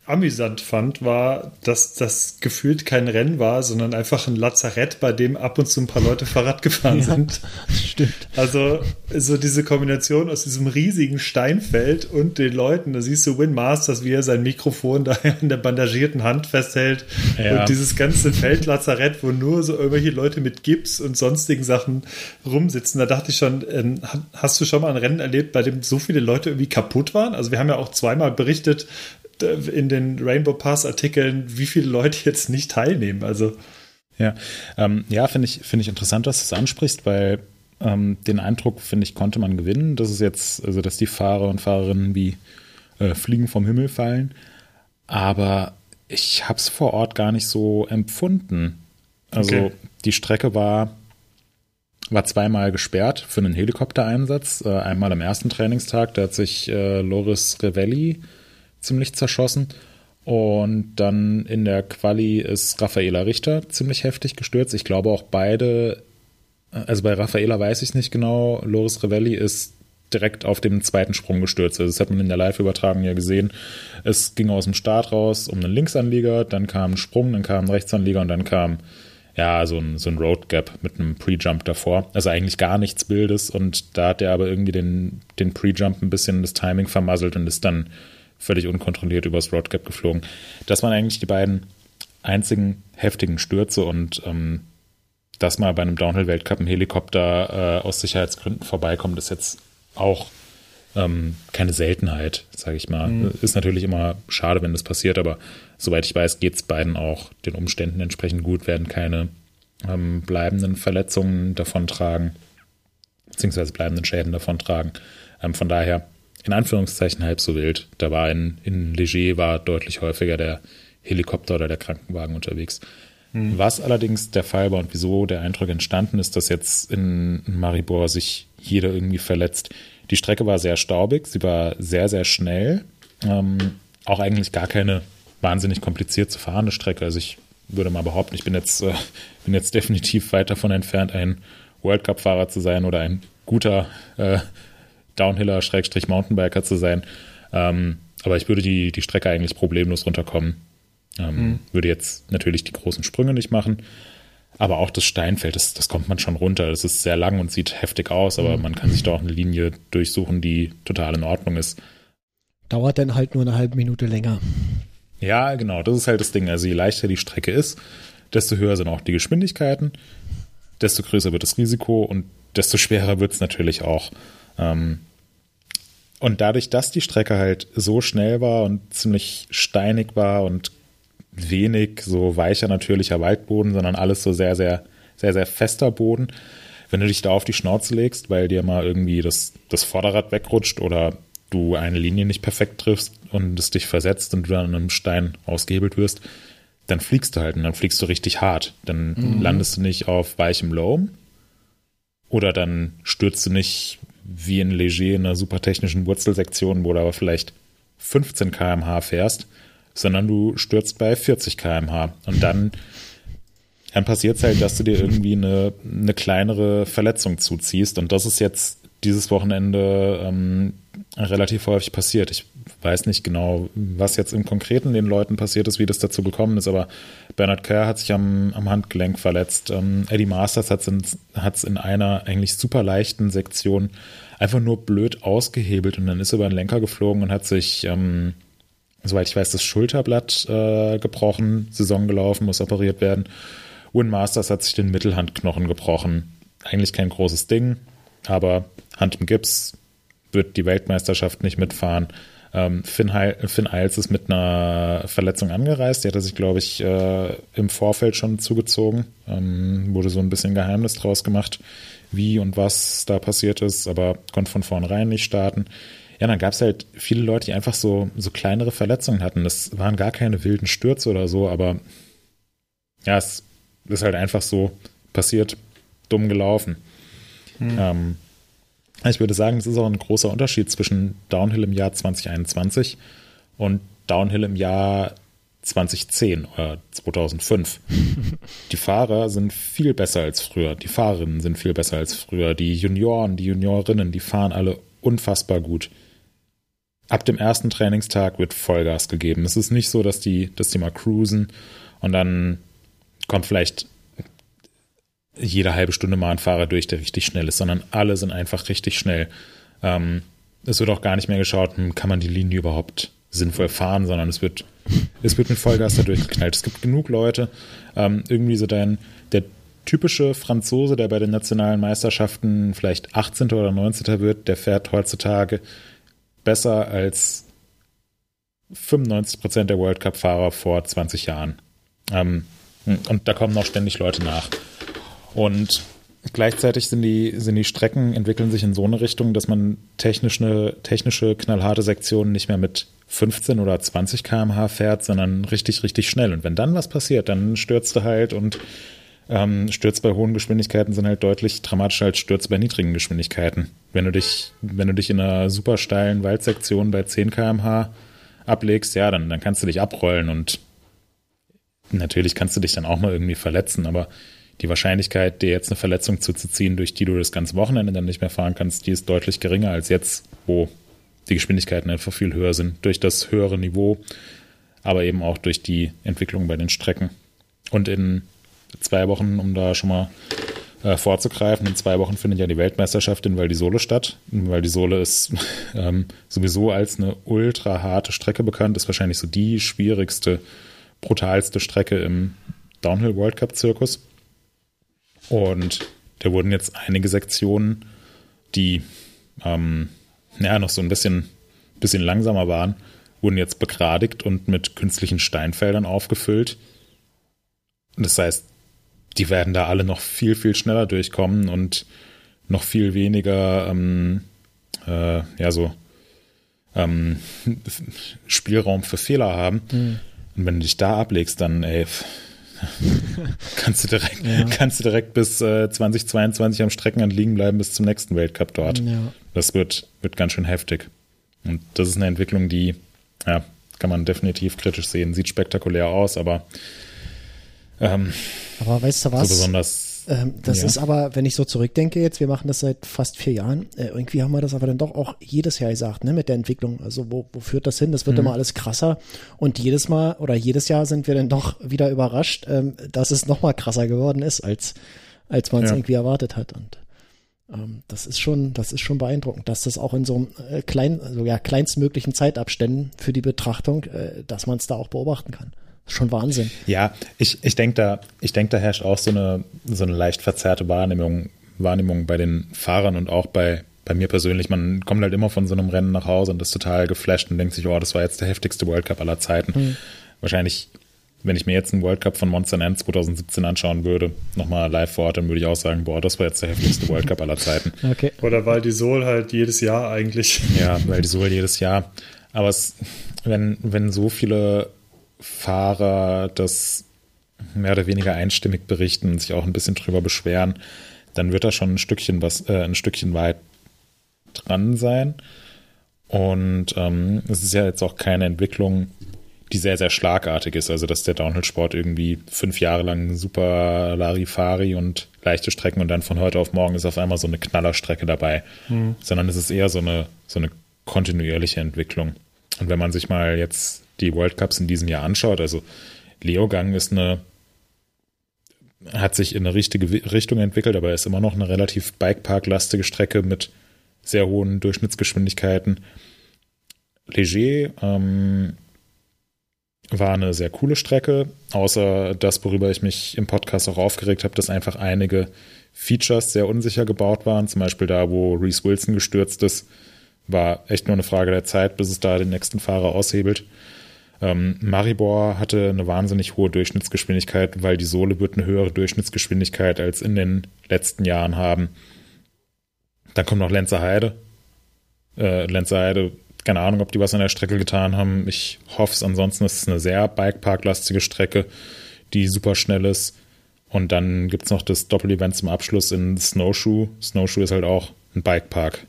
amüsant fand, war, dass das gefühlt kein Rennen war, sondern einfach ein Lazarett, bei dem ab und zu ein paar Leute Fahrrad gefahren ja, sind. Stimmt. Also so diese Kombination aus diesem riesigen Steinfeld und den Leuten, da siehst du Win Masters, wie er sein Mikrofon da in der bandagierten Hand festhält ja. und dieses ganze Feld Lazarett, wo nur so irgendwelche Leute mit Gips und sonstigen Sachen rumsitzen. Da dachte ich schon, ähm, hast du schon mal ein Rennen erlebt, bei dem so viele Leute irgendwie kaputt waren? Also wir haben ja auch zweimal berichtet, in den Rainbow Pass Artikeln, wie viele Leute jetzt nicht teilnehmen. Also ja, ähm, ja, finde ich finde ich interessant, dass du es ansprichst, weil ähm, den Eindruck finde ich konnte man gewinnen, dass es jetzt also dass die Fahrer und Fahrerinnen wie äh, Fliegen vom Himmel fallen, aber ich habe es vor Ort gar nicht so empfunden. Also okay. die Strecke war war zweimal gesperrt für einen Helikoptereinsatz. Äh, einmal am ersten Trainingstag, da hat sich äh, Loris Revelli ziemlich zerschossen. Und dann in der Quali ist Raffaela Richter ziemlich heftig gestürzt. Ich glaube auch beide, also bei Raffaela weiß ich nicht genau, Loris Revelli ist direkt auf dem zweiten Sprung gestürzt. Also das hat man in der Live-Übertragung ja gesehen. Es ging aus dem Start raus um einen Linksanlieger, dann kam ein Sprung, dann kam ein Rechtsanlieger und dann kam ja so ein, so ein Road Gap mit einem Pre-Jump davor. Also eigentlich gar nichts Bildes und da hat er aber irgendwie den, den Pre-Jump ein bisschen das Timing vermasselt und ist dann völlig unkontrolliert übers Roadgap geflogen. Das waren eigentlich die beiden einzigen heftigen Stürze und ähm, dass mal bei einem Downhill-Weltcup ein Helikopter äh, aus Sicherheitsgründen vorbeikommt, ist jetzt auch ähm, keine Seltenheit, sage ich mal. Mhm. Ist natürlich immer schade, wenn das passiert, aber soweit ich weiß, geht es beiden auch den Umständen entsprechend gut, werden keine ähm, bleibenden Verletzungen davontragen, beziehungsweise bleibenden Schäden davontragen. Ähm, von daher in Anführungszeichen halb so wild. Da war in, in Leger war deutlich häufiger der Helikopter oder der Krankenwagen unterwegs. Mhm. Was allerdings der Fall war und wieso der Eindruck entstanden ist, dass jetzt in Maribor sich jeder irgendwie verletzt. Die Strecke war sehr staubig, sie war sehr, sehr schnell. Ähm, auch eigentlich gar keine wahnsinnig kompliziert zu fahrende Strecke. Also ich würde mal behaupten, ich bin jetzt, äh, bin jetzt definitiv weit davon entfernt, ein World Cup-Fahrer zu sein oder ein guter äh, Downhiller, Schrägstrich Mountainbiker zu sein. Ähm, aber ich würde die, die Strecke eigentlich problemlos runterkommen. Ähm, mhm. Würde jetzt natürlich die großen Sprünge nicht machen. Aber auch das Steinfeld, das, das kommt man schon runter. Das ist sehr lang und sieht heftig aus, aber mhm. man kann sich da auch eine Linie durchsuchen, die total in Ordnung ist. Dauert dann halt nur eine halbe Minute länger. Ja, genau, das ist halt das Ding. Also je leichter die Strecke ist, desto höher sind auch die Geschwindigkeiten, desto größer wird das Risiko und desto schwerer wird es natürlich auch. Ähm, und dadurch, dass die Strecke halt so schnell war und ziemlich steinig war und wenig so weicher natürlicher Waldboden, sondern alles so sehr, sehr, sehr, sehr fester Boden. Wenn du dich da auf die Schnauze legst, weil dir mal irgendwie das, das Vorderrad wegrutscht oder du eine Linie nicht perfekt triffst und es dich versetzt und du dann an einem Stein ausgehebelt wirst, dann fliegst du halt und dann fliegst du richtig hart. Dann mhm. landest du nicht auf weichem Loam oder dann stürzt du nicht wie in Leger in einer super technischen Wurzelsektion, wo du aber vielleicht 15 km/h fährst, sondern du stürzt bei 40 km/h. Und dann, dann passiert es halt, dass du dir irgendwie eine, eine kleinere Verletzung zuziehst. Und das ist jetzt dieses Wochenende ähm, relativ häufig passiert. Ich weiß nicht genau, was jetzt im Konkreten den Leuten passiert ist, wie das dazu gekommen ist, aber Bernard Kerr hat sich am, am Handgelenk verletzt. Ähm, Eddie Masters hat es in, in einer eigentlich super leichten Sektion einfach nur blöd ausgehebelt und dann ist er über den Lenker geflogen und hat sich ähm, soweit ich weiß, das Schulterblatt äh, gebrochen, Saison gelaufen, muss operiert werden. Win Masters hat sich den Mittelhandknochen gebrochen. Eigentlich kein großes Ding, aber Hand im Gips, wird die Weltmeisterschaft nicht mitfahren. Ähm, Finn, Heil, Finn Eils ist mit einer Verletzung angereist. Die hatte sich, glaube ich, äh, im Vorfeld schon zugezogen. Ähm, wurde so ein bisschen Geheimnis draus gemacht, wie und was da passiert ist, aber konnte von vornherein nicht starten. Ja, dann gab es halt viele Leute, die einfach so, so kleinere Verletzungen hatten. Das waren gar keine wilden Stürze oder so, aber ja, es ist halt einfach so passiert, dumm gelaufen. Hm. Ähm, ich würde sagen, es ist auch ein großer Unterschied zwischen Downhill im Jahr 2021 und Downhill im Jahr 2010 oder 2005. die Fahrer sind viel besser als früher. Die Fahrerinnen sind viel besser als früher. Die Junioren, die Juniorinnen, die fahren alle unfassbar gut ab dem ersten Trainingstag wird Vollgas gegeben. Es ist nicht so, dass die, dass die mal cruisen und dann kommt vielleicht jede halbe Stunde mal ein Fahrer durch, der richtig schnell ist, sondern alle sind einfach richtig schnell. Ähm, es wird auch gar nicht mehr geschaut, hm, kann man die Linie überhaupt sinnvoll fahren, sondern es wird, es wird mit Vollgas da durchgeknallt. Es gibt genug Leute, ähm, irgendwie so dein, der typische Franzose, der bei den nationalen Meisterschaften vielleicht 18. oder 19. wird, der fährt heutzutage besser als 95 Prozent der World Cup-Fahrer vor 20 Jahren. Ähm, und da kommen noch ständig Leute nach. Und gleichzeitig sind die, sind die Strecken, entwickeln sich in so eine Richtung, dass man technische, technische knallharte Sektionen nicht mehr mit 15 oder 20 km/h fährt, sondern richtig, richtig schnell. Und wenn dann was passiert, dann stürzt du halt und ähm, Stürze bei hohen Geschwindigkeiten sind halt deutlich dramatischer als Stürze bei niedrigen Geschwindigkeiten. Wenn du dich, wenn du dich in einer super steilen Waldsektion bei 10 km/h ablegst, ja, dann, dann kannst du dich abrollen und natürlich kannst du dich dann auch mal irgendwie verletzen, aber die Wahrscheinlichkeit, dir jetzt eine Verletzung zuzuziehen, durch die du das ganze Wochenende dann nicht mehr fahren kannst, die ist deutlich geringer als jetzt, wo die Geschwindigkeiten einfach viel höher sind, durch das höhere Niveau, aber eben auch durch die Entwicklung bei den Strecken. Und in zwei Wochen, um da schon mal äh, vorzugreifen. In zwei Wochen findet ja die Weltmeisterschaft in Val di Sole statt. Val di Sole ist ähm, sowieso als eine ultra harte Strecke bekannt, ist wahrscheinlich so die schwierigste, brutalste Strecke im Downhill World Cup Zirkus. Und da wurden jetzt einige Sektionen, die ähm, ja, noch so ein bisschen, bisschen langsamer waren, wurden jetzt begradigt und mit künstlichen Steinfeldern aufgefüllt. Das heißt, die werden da alle noch viel, viel schneller durchkommen und noch viel weniger, ähm, äh, ja, so ähm, Spielraum für Fehler haben. Mhm. Und wenn du dich da ablegst, dann, ey, kannst du direkt, ja. kannst du direkt bis äh, 2022 am Streckenrand liegen bleiben bis zum nächsten Weltcup dort. Ja. Das wird, wird ganz schön heftig. Und das ist eine Entwicklung, die, ja, kann man definitiv kritisch sehen. Sieht spektakulär aus, aber ähm, aber weißt du was? So besonders ähm, das ja. ist aber, wenn ich so zurückdenke jetzt, wir machen das seit fast vier Jahren, äh, irgendwie haben wir das aber dann doch auch jedes Jahr gesagt, ne, mit der Entwicklung. Also wo, wo führt das hin? Das wird mhm. immer alles krasser und jedes Mal oder jedes Jahr sind wir dann doch wieder überrascht, ähm, dass es noch mal krasser geworden ist, als, als man es ja. irgendwie erwartet hat. Und ähm, das ist schon, das ist schon beeindruckend, dass das auch in so einem äh, klein, also ja, kleinstmöglichen Zeitabständen für die Betrachtung, äh, dass man es da auch beobachten kann schon Wahnsinn. Ja, ich, ich denke da, ich denke, da herrscht auch so eine, so eine leicht verzerrte Wahrnehmung, Wahrnehmung bei den Fahrern und auch bei, bei mir persönlich. Man kommt halt immer von so einem Rennen nach Hause und ist total geflasht und denkt sich, oh, das war jetzt der heftigste World Cup aller Zeiten. Mhm. Wahrscheinlich, wenn ich mir jetzt einen World Cup von Monster N 2017 anschauen würde, nochmal live vor Ort, dann würde ich auch sagen, boah, das war jetzt der heftigste World Cup aller Zeiten. Okay. Oder weil die Sol halt jedes Jahr eigentlich. Ja, weil die Sol jedes Jahr. Aber es, wenn, wenn so viele Fahrer das mehr oder weniger einstimmig berichten und sich auch ein bisschen drüber beschweren, dann wird da schon ein Stückchen was, äh, ein Stückchen weit dran sein. Und ähm, es ist ja jetzt auch keine Entwicklung, die sehr, sehr schlagartig ist. Also, dass der Downhill-Sport irgendwie fünf Jahre lang super Larifari und leichte Strecken und dann von heute auf morgen ist auf einmal so eine Knallerstrecke dabei. Mhm. Sondern es ist eher so eine, so eine kontinuierliche Entwicklung. Und wenn man sich mal jetzt die World Cups in diesem Jahr anschaut, also Leogang ist eine, hat sich in eine richtige Richtung entwickelt, aber ist immer noch eine relativ Bikepark-lastige Strecke mit sehr hohen Durchschnittsgeschwindigkeiten. Leger ähm, war eine sehr coole Strecke, außer das, worüber ich mich im Podcast auch aufgeregt habe, dass einfach einige Features sehr unsicher gebaut waren. Zum Beispiel da, wo Reese Wilson gestürzt ist, war echt nur eine Frage der Zeit, bis es da den nächsten Fahrer aushebelt. Ähm, Maribor hatte eine wahnsinnig hohe Durchschnittsgeschwindigkeit, weil die Sohle wird eine höhere Durchschnittsgeschwindigkeit als in den letzten Jahren haben. Dann kommt noch Lenzer Heide. Äh, Lenzer Heide, keine Ahnung, ob die was an der Strecke getan haben. Ich hoffe es. Ansonsten ist es eine sehr Bikepark-lastige Strecke, die super schnell ist. Und dann gibt es noch das Doppelevent zum Abschluss in Snowshoe. Snowshoe ist halt auch ein Bikepark.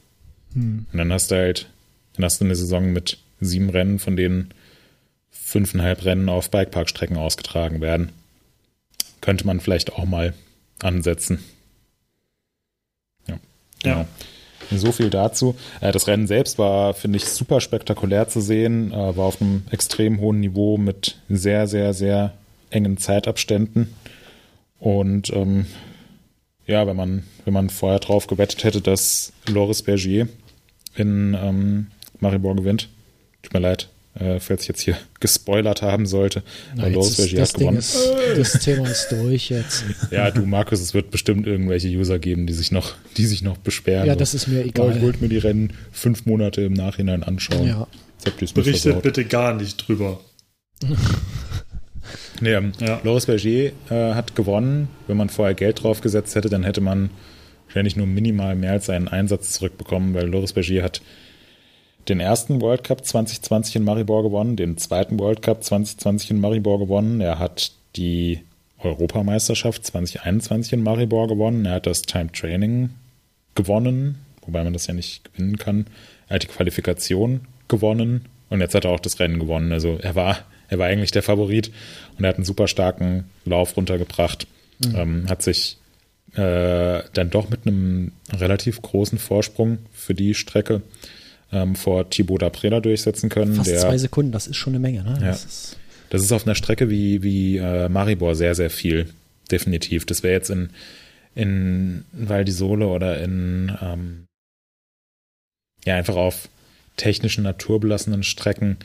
Hm. Und dann hast du halt, dann hast du eine Saison mit sieben Rennen, von denen fünfeinhalb Rennen auf Bikeparkstrecken ausgetragen werden. Könnte man vielleicht auch mal ansetzen. Ja. Genau. Ja. So viel dazu. Äh, das Rennen selbst war, finde ich, super spektakulär zu sehen, äh, war auf einem extrem hohen Niveau mit sehr, sehr, sehr engen Zeitabständen. Und ähm, ja, wenn man, wenn man vorher drauf gewettet hätte, dass Loris Bergier in ähm, Maribor gewinnt, tut mir leid, äh, falls ich jetzt hier gespoilert haben sollte. Na, Loris Bergier hat gewonnen. Ist, das Thema ist durch jetzt. ja, du Markus, es wird bestimmt irgendwelche User geben, die sich noch, die sich noch beschweren. Ja, das ist mir egal. Oh, ich wollte mir die Rennen fünf Monate im Nachhinein anschauen. Ja. Berichtet bitte gar nicht drüber. nee, ähm, ja. Loris Berger äh, hat gewonnen. Wenn man vorher Geld draufgesetzt hätte, dann hätte man wahrscheinlich nur minimal mehr als seinen Einsatz zurückbekommen, weil Loris Berger hat den ersten World Cup 2020 in Maribor gewonnen, den zweiten World Cup 2020 in Maribor gewonnen. Er hat die Europameisterschaft 2021 in Maribor gewonnen. Er hat das Time Training gewonnen, wobei man das ja nicht gewinnen kann. Er hat die Qualifikation gewonnen und jetzt hat er auch das Rennen gewonnen. Also er war, er war eigentlich der Favorit und er hat einen super starken Lauf runtergebracht. Mhm. Ähm, hat sich äh, dann doch mit einem relativ großen Vorsprung für die Strecke ähm, vor Thibaut Daprela durchsetzen können. Fast der, zwei Sekunden, das ist schon eine Menge. Ne? Ja. Das, ist das ist auf einer Strecke wie, wie äh, Maribor sehr, sehr viel, definitiv. Das wäre jetzt in, in Val di Sole oder in ähm, ja einfach auf technischen, naturbelassenen Strecken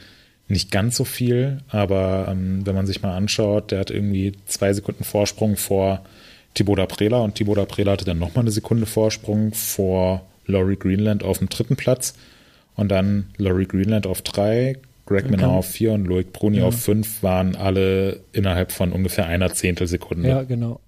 nicht ganz so viel, aber ähm, wenn man sich mal anschaut, der hat irgendwie zwei Sekunden Vorsprung vor Thibaut Daprela und Thibaut Daprela hatte dann nochmal eine Sekunde Vorsprung vor Laurie Greenland auf dem dritten Platz. Und dann Laurie Greenland auf drei, Greg Minor auf vier und Loic Bruni ja. auf fünf waren alle innerhalb von ungefähr einer Zehntelsekunde. Ja, genau.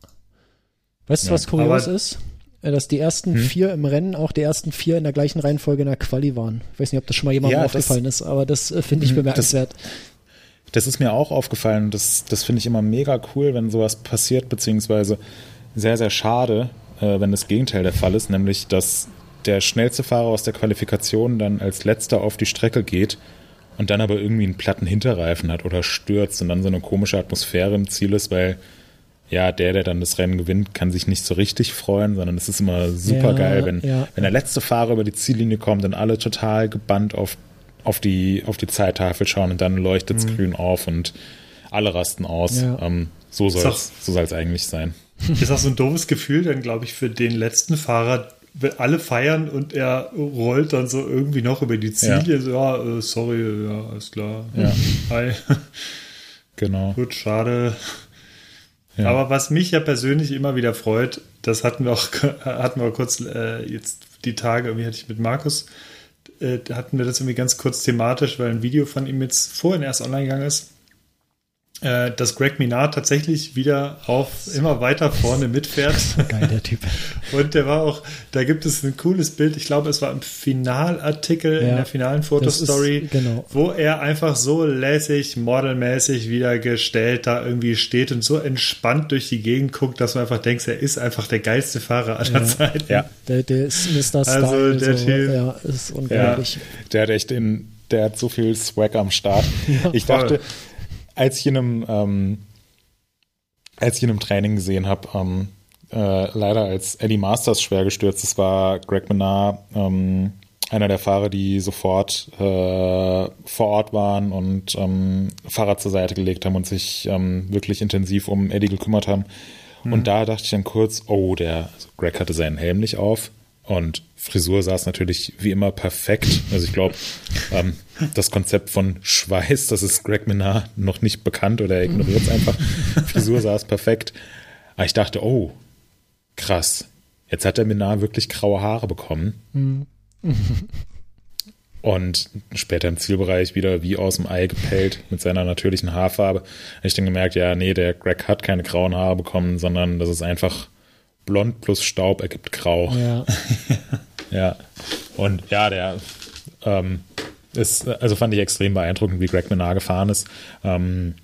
Weißt du, ja. was kurios Aber ist? Äh, dass die ersten hm? vier im Rennen auch die ersten vier in der gleichen Reihenfolge in der Quali waren. Ich weiß nicht, ob das schon mal jemandem ja, aufgefallen das, ist, aber das äh, finde ich hm, bemerkenswert. Das, das ist mir auch aufgefallen. Das, das finde ich immer mega cool, wenn sowas passiert, beziehungsweise sehr, sehr schade, äh, wenn das Gegenteil der Fall ist, nämlich dass der schnellste Fahrer aus der Qualifikation dann als letzter auf die Strecke geht und dann aber irgendwie einen platten Hinterreifen hat oder stürzt und dann so eine komische Atmosphäre im Ziel ist, weil ja, der, der dann das Rennen gewinnt, kann sich nicht so richtig freuen, sondern es ist immer super ja, geil, wenn, ja. wenn der letzte Fahrer über die Ziellinie kommt und alle total gebannt auf, auf, die, auf die Zeittafel schauen und dann leuchtet es mhm. grün auf und alle rasten aus. Ja. Ähm, so soll es so eigentlich sein. Ist auch so ein doofes Gefühl, dann glaube ich, für den letzten Fahrer, alle feiern und er rollt dann so irgendwie noch über die Ziele. Ja, so, ja äh, sorry, ja, alles klar. Ja. Hi. Genau. Gut, schade. Ja. Aber was mich ja persönlich immer wieder freut, das hatten wir auch, hatten wir kurz äh, jetzt die Tage, irgendwie hatte ich mit Markus, äh, hatten wir das irgendwie ganz kurz thematisch, weil ein Video von ihm jetzt vorhin erst online gegangen ist äh, dass Greg Minard tatsächlich wieder auf immer weiter vorne mitfährt. Geil, der Typ. Und der war auch, da gibt es ein cooles Bild, ich glaube, es war im Finalartikel, ja, in der finalen Fotostory, genau. wo er einfach so lässig, modelmäßig wieder gestellt da irgendwie steht und so entspannt durch die Gegend guckt, dass man einfach denkt, er ist einfach der geilste Fahrer aller ja. Zeiten. Ja. Der, der ist Mr. Style. Also der so, Typ. Ja, ist unglaublich. Ja. Der hat echt in, der hat so viel Swag am Start. Ja, ich dachte, als ich in einem, ähm, als ich in einem Training gesehen habe, ähm, äh, leider als Eddie Masters schwer gestürzt ist, war Greg Menard ähm, einer der Fahrer, die sofort äh, vor Ort waren und ähm, Fahrrad zur Seite gelegt haben und sich ähm, wirklich intensiv um Eddie gekümmert haben. Mhm. Und da dachte ich dann kurz, oh, der also Greg hatte seinen Helm nicht auf. Und Frisur saß natürlich wie immer perfekt. Also ich glaube, ähm, das Konzept von Schweiß, das ist Greg Menard noch nicht bekannt oder er ignoriert es einfach. Frisur saß perfekt. Aber ich dachte, oh, krass. Jetzt hat der Menard wirklich graue Haare bekommen. Mhm. Und später im Zielbereich wieder wie aus dem Ei gepellt mit seiner natürlichen Haarfarbe. Habe ich dann gemerkt, ja, nee, der Greg hat keine grauen Haare bekommen, sondern das ist einfach blond plus Staub ergibt grau. Ja. ja. Und ja, der ähm, ist, also fand ich extrem beeindruckend, wie Greg Menard gefahren ist. Ähm,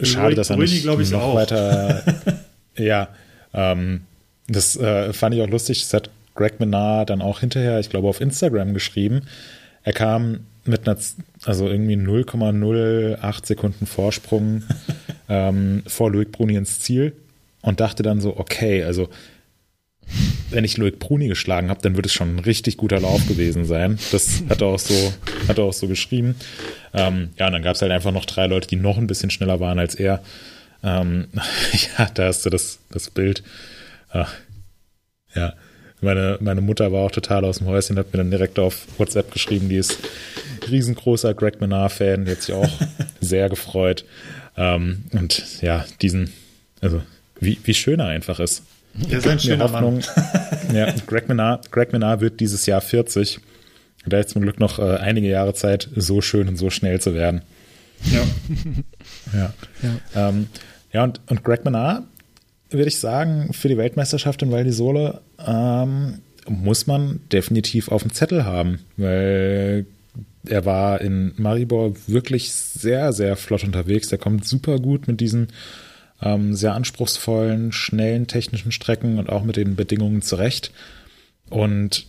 schade, dass er nicht ich, noch auch. weiter. ja, ähm, das äh, fand ich auch lustig. Das hat Greg Menard dann auch hinterher, ich glaube, auf Instagram geschrieben. Er kam mit einer, also irgendwie 0,08 Sekunden Vorsprung ähm, vor Loic Bruni ins Ziel und dachte dann so, okay, also wenn ich Loic Bruni geschlagen habe, dann wird es schon ein richtig guter Lauf gewesen sein. Das hat er auch so, hat er auch so geschrieben. Ähm, ja, und dann gab es halt einfach noch drei Leute, die noch ein bisschen schneller waren als er. Ähm, ja, da hast du das, das Bild. Ach, ja, meine, meine Mutter war auch total aus dem Häuschen, hat mir dann direkt auf WhatsApp geschrieben, die ist riesengroßer Greg Menard-Fan, die hat sich auch sehr gefreut. Ähm, und ja, diesen, also wie, wie schön er einfach ist. Er ist ein schöner Hoffnung, Mann. ja, Greg Menard, Greg Menard wird dieses Jahr 40. Da ist zum Glück noch äh, einige Jahre Zeit, so schön und so schnell zu werden. Ja. ja. Ja, ähm, ja und, und Greg Menard, würde ich sagen, für die Weltmeisterschaft in Val di Sole ähm, muss man definitiv auf dem Zettel haben, weil er war in Maribor wirklich sehr, sehr flott unterwegs. Er kommt super gut mit diesen ähm, sehr anspruchsvollen, schnellen technischen Strecken und auch mit den Bedingungen zurecht. Und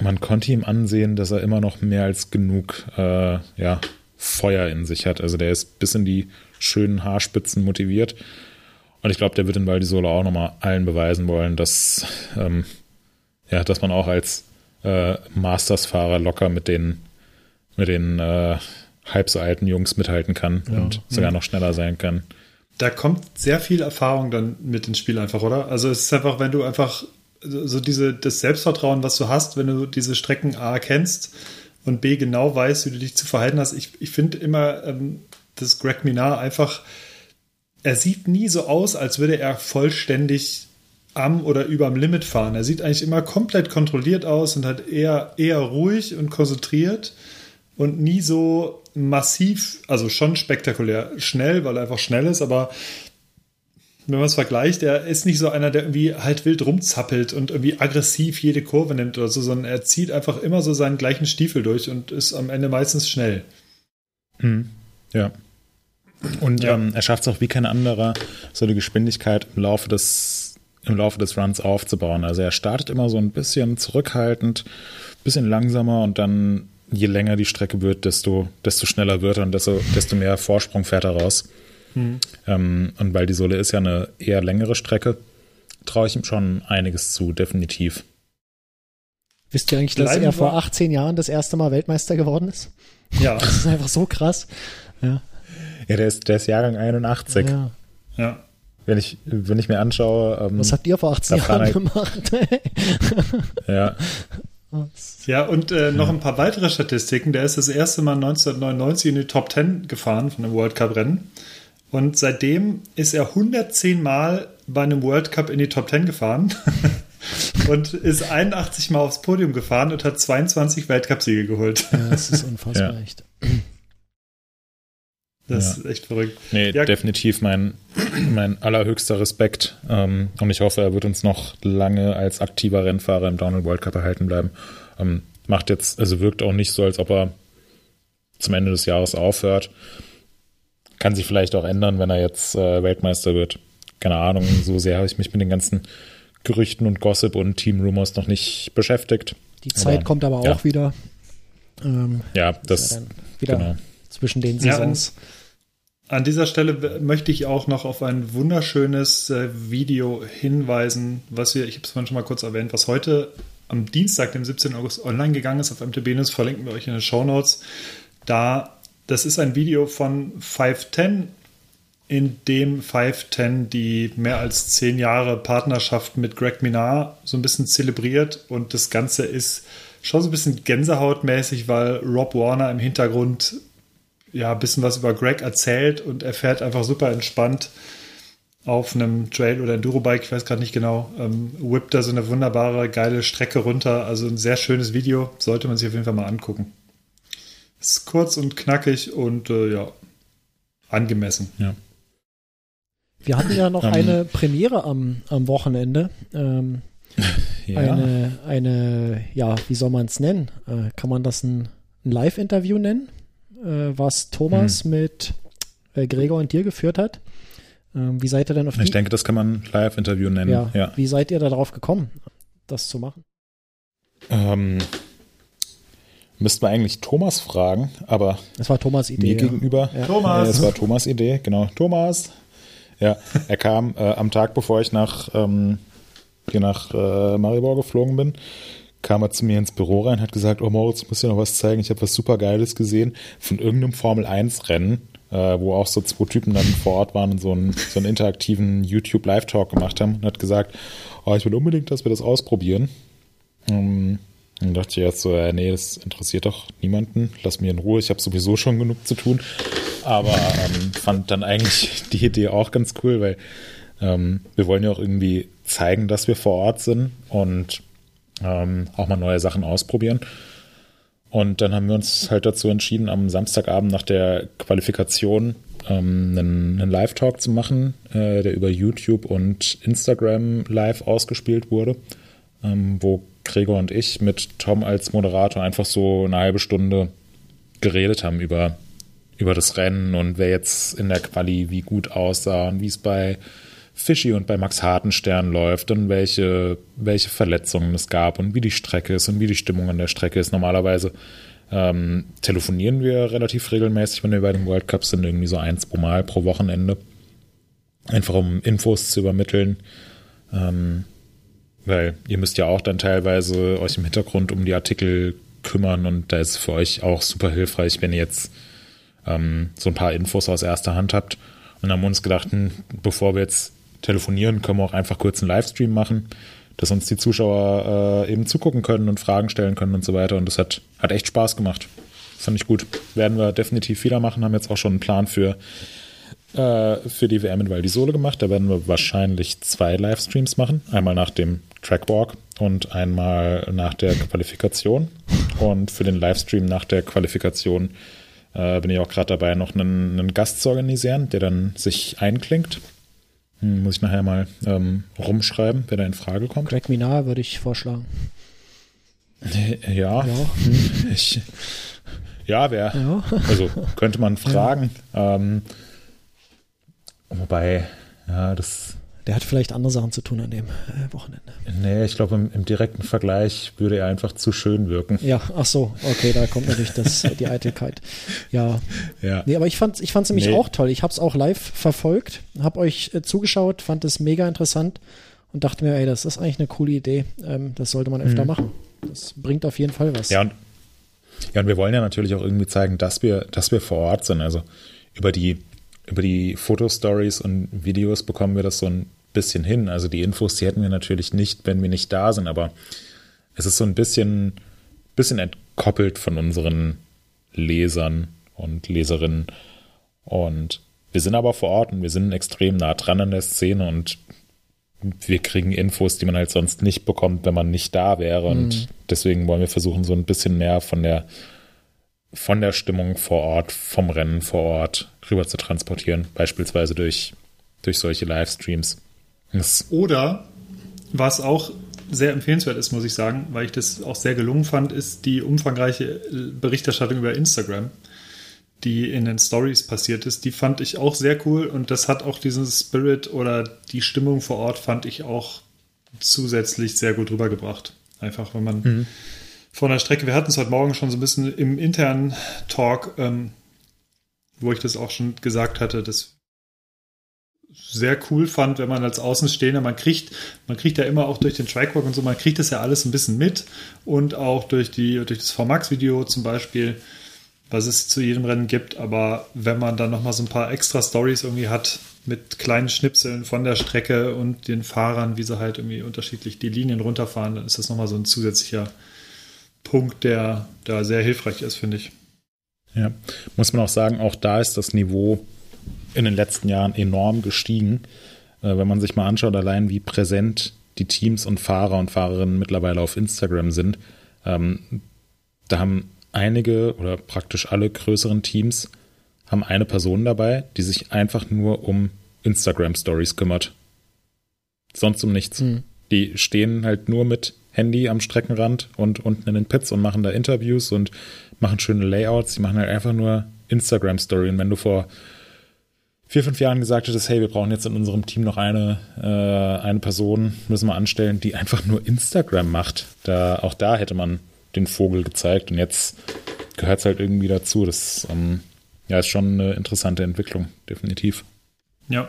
man konnte ihm ansehen, dass er immer noch mehr als genug äh, ja, Feuer in sich hat. Also der ist bis in die schönen Haarspitzen motiviert. Und ich glaube, der wird in Val di Sole auch nochmal allen beweisen wollen, dass, ähm, ja, dass man auch als äh, Masters-Fahrer locker mit den, mit den äh, halb so alten Jungs mithalten kann ja. und sogar noch schneller sein kann da kommt sehr viel Erfahrung dann mit ins Spiel einfach, oder? Also es ist einfach, wenn du einfach so diese, das Selbstvertrauen, was du hast, wenn du diese Strecken A kennst und B genau weißt, wie du dich zu verhalten hast. Ich, ich finde immer, ähm, dass Greg Minar einfach, er sieht nie so aus, als würde er vollständig am oder überm Limit fahren. Er sieht eigentlich immer komplett kontrolliert aus und hat eher, eher ruhig und konzentriert und nie so massiv, also schon spektakulär schnell, weil er einfach schnell ist, aber wenn man es vergleicht, er ist nicht so einer, der irgendwie halt wild rumzappelt und irgendwie aggressiv jede Kurve nimmt oder so, sondern er zieht einfach immer so seinen gleichen Stiefel durch und ist am Ende meistens schnell. Mhm. Ja. Und Ja. Ähm, er schafft es auch wie kein anderer, so die Geschwindigkeit im Laufe des im Laufe des Runs aufzubauen. Also er startet immer so ein bisschen zurückhaltend, bisschen langsamer und dann je länger die Strecke wird, desto, desto schneller wird er und desto, desto mehr Vorsprung fährt er raus. Ähm, und weil die Sohle ist ja eine eher längere Strecke, traue ich ihm schon einiges zu, definitiv. Wisst ihr eigentlich, dass Bleiben er vor wir- 18 Jahren das erste Mal Weltmeister geworden ist? Ja, Das ist einfach so krass. Ja, Ja, der ist, der ist Jahrgang 81. ja. ja. Wenn, ich, wenn ich mir anschaue, ähm, Was habt ihr vor 18 Da fahren Jahren halt- gemacht? ja, Ja, und äh, noch ein paar weitere Statistiken. Der ist das erste Mal 1999 in die Top 10 gefahren von einem World Cup Rennen. Und seitdem ist er 110 Mal bei einem World Cup in die Top 10 gefahren und ist 81 Mal aufs Podium gefahren und hat 22 Weltcupsiege geholt. ja, das ist unfassbar Ja. echt. Das Ja. ist echt verrückt. Nee, Ja. definitiv mein, mein allerhöchster Respekt. Ähm, und ich hoffe, er wird uns noch lange als aktiver Rennfahrer im Downhill World Cup erhalten bleiben. Ähm, macht jetzt, also wirkt auch nicht so, als ob er zum Ende des Jahres aufhört. Kann sich vielleicht auch ändern, wenn er jetzt äh, Weltmeister wird. Keine Ahnung, so sehr habe ich mich mit den ganzen Gerüchten und Gossip und Team Rumors noch nicht beschäftigt. Die Zeit Aber, kommt aber auch ja. wieder. Ähm, Ja, ist das, ja dann wieder genau. zwischen den Ja, Saisons. An dieser Stelle möchte ich auch noch auf ein wunderschönes äh, Video hinweisen, was wir, ich habe es vorhin schon mal kurz erwähnt, was heute am Dienstag, dem 17. August online gegangen ist auf MTB News, verlinken wir euch in den Show Notes. Da, das ist ein Video von 510, in dem 510 die mehr als zehn Jahre Partnerschaft mit Greg Minar so ein bisschen zelebriert und das Ganze ist schon so ein bisschen gänsehautmäßig, weil Rob Warner im Hintergrund ja, ein bisschen was über Greg erzählt und er fährt einfach super entspannt auf einem Trail oder Endurobike, ich weiß gerade nicht genau, ähm, whippt da so eine wunderbare, geile Strecke runter. Also ein sehr schönes Video, sollte man sich auf jeden Fall mal angucken. Ist kurz und knackig und äh, ja, angemessen. Ja. Wir hatten ja noch Ähm. eine Premiere am, am Wochenende. Ähm, Ja. Eine, eine, ja, wie soll man es nennen? Äh, kann man das ein, ein Live-Interview nennen? Äh, was Thomas Hm. mit äh, Gregor und dir geführt hat. Ähm, wie seid ihr denn auf ich die, denke, das kann man Live-Interview nennen. ja, ja. Wie seid ihr da drauf gekommen, das zu machen? Ähm, müssten wir eigentlich Thomas fragen, aber Das war Thomas Idee. mir ja. gegenüber. Ja. Thomas! Ja, es war Thomas Idee, genau. Thomas. Ja, er kam äh, am Tag, bevor ich nach, ähm, hier nach äh, Maribor geflogen bin, kam er zu mir ins Büro rein, hat gesagt, oh Moritz, muss dir noch was zeigen, ich habe was super Geiles gesehen von irgendeinem Formel-1-Rennen, äh, wo auch so zwei Typen dann vor Ort waren und so einen, so einen interaktiven YouTube-Live-Talk gemacht haben und hat gesagt, oh, ich will unbedingt, dass wir das ausprobieren. Ähm, dann dachte ich erst so, äh, nee, das interessiert doch niemanden. Lass mir in Ruhe, ich habe sowieso schon genug zu tun. Aber ähm, fand dann eigentlich die Idee auch ganz cool, weil ähm, wir wollen ja auch irgendwie zeigen, dass wir vor Ort sind und ähm, auch mal neue Sachen ausprobieren. Und dann haben wir uns halt dazu entschieden, am Samstagabend nach der Qualifikation ähm, einen, einen Live-Talk zu machen, äh, der über YouTube und Instagram live ausgespielt wurde, ähm, wo Gregor und ich mit Tom als Moderator einfach so eine halbe Stunde geredet haben über, über das Rennen und wer jetzt in der Quali wie gut aussah und wie es bei Fischi und bei Max Hartenstern läuft und welche, welche Verletzungen es gab und wie die Strecke ist und wie die Stimmung an der Strecke ist. Normalerweise ähm, telefonieren wir relativ regelmäßig, wenn wir bei den World Cups sind, irgendwie so ein, zwei Mal pro Wochenende. Einfach um Infos zu übermitteln. Ähm, weil ihr müsst ja auch dann teilweise euch im Hintergrund um die Artikel kümmern und da ist es für euch auch super hilfreich, wenn ihr jetzt ähm, so ein paar Infos aus erster Hand habt. Und haben uns gedacht, hm, bevor wir jetzt telefonieren, können wir auch einfach kurz einen Livestream machen, dass uns die Zuschauer äh, eben zugucken können und Fragen stellen können und so weiter. Und das hat, hat echt Spaß gemacht. Fand ich gut. Werden wir definitiv wieder machen, haben jetzt auch schon einen Plan für, äh, für die WM in Val di Sole gemacht. Da werden wir wahrscheinlich zwei Livestreams machen. Einmal nach dem Trackwalk und einmal nach der Qualifikation. Und für den Livestream nach der Qualifikation äh, bin ich auch gerade dabei, noch einen, einen Gast zu organisieren, der dann sich einklingt. Hm, muss ich nachher mal ähm, rumschreiben, wer da in Frage kommt. Greg Minar würde ich vorschlagen. Ja, Ja. ich, Ja, wer, ja. also könnte man fragen. Ja. Ähm, wobei, ja, das. Der hat vielleicht andere Sachen zu tun an dem äh, Wochenende. Nee, ich glaube, im, im, direkten Vergleich würde er einfach zu schön wirken. Ja, ach so, okay, da kommt natürlich das, die Eitelkeit. Ja. ja. Nee, aber ich fand es ich fand's nämlich nee. auch toll. Ich habe es auch live verfolgt, habe euch äh, zugeschaut, fand es mega interessant und dachte mir, ey, das ist eigentlich eine coole Idee. Ähm, das sollte man öfter mhm. machen. Das bringt auf jeden Fall was. Ja, und ja, und wir wollen ja natürlich auch irgendwie zeigen, dass wir, dass wir vor Ort sind. Also über die, über die Fotostories und Videos bekommen wir das so ein bisschen hin. Also die Infos, die hätten wir natürlich nicht, wenn wir nicht da sind, aber es ist so ein bisschen, bisschen entkoppelt von unseren Lesern und Leserinnen. Und wir sind aber vor Ort und wir sind extrem nah dran an der Szene und wir kriegen Infos, die man halt sonst nicht bekommt, wenn man nicht da wäre. Und mhm. deswegen wollen wir versuchen, so ein bisschen mehr von der, von der Stimmung vor Ort, vom Rennen vor Ort rüber zu transportieren. Beispielsweise durch, durch solche Livestreams. Das Oder was auch sehr empfehlenswert ist, muss ich sagen, weil ich das auch sehr gelungen fand, ist die umfangreiche Berichterstattung über Instagram die in den Stories passiert ist, die fand ich auch sehr cool und das hat auch diesen Spirit oder die Stimmung vor Ort fand ich auch zusätzlich sehr gut rübergebracht. Einfach, wenn man mhm. von der Strecke, wir hatten es heute Morgen schon so ein bisschen im internen Talk, ähm, wo ich das auch schon gesagt hatte, das sehr cool fand, wenn man als Außenstehender, man kriegt, man kriegt ja immer auch durch den Trackwalk und so, man kriegt das ja alles ein bisschen mit und auch durch die, durch das VMAX-Video zum Beispiel, was es zu jedem Rennen gibt. Aber wenn man dann nochmal so ein paar extra Stories irgendwie hat mit kleinen Schnipseln von der Strecke und den Fahrern, wie sie halt irgendwie unterschiedlich die Linien runterfahren, dann ist das nochmal so ein zusätzlicher Punkt, der da sehr hilfreich ist, finde ich. Ja, muss man auch sagen, auch da ist das Niveau in den letzten Jahren enorm gestiegen. Äh, wenn man sich mal anschaut, allein wie präsent die Teams und Fahrer und Fahrerinnen mittlerweile auf Instagram sind, ähm, da haben einige oder praktisch alle größeren Teams haben eine Person dabei, die sich einfach nur um Instagram Stories kümmert. Sonst um nichts. Mhm. Die stehen halt nur mit Handy am Streckenrand und unten in den Pits und machen da Interviews und machen schöne Layouts. Die machen halt einfach nur Instagram Story. Und wenn du vor vier, fünf Jahren gesagt hättest, hey, wir brauchen jetzt in unserem Team noch eine, äh, eine Person, müssen wir anstellen, die einfach nur Instagram macht, da, auch da hätte man den Vogel gezeigt und jetzt gehört es halt irgendwie dazu. Das ähm, ja, ist schon eine interessante Entwicklung, definitiv. Ja.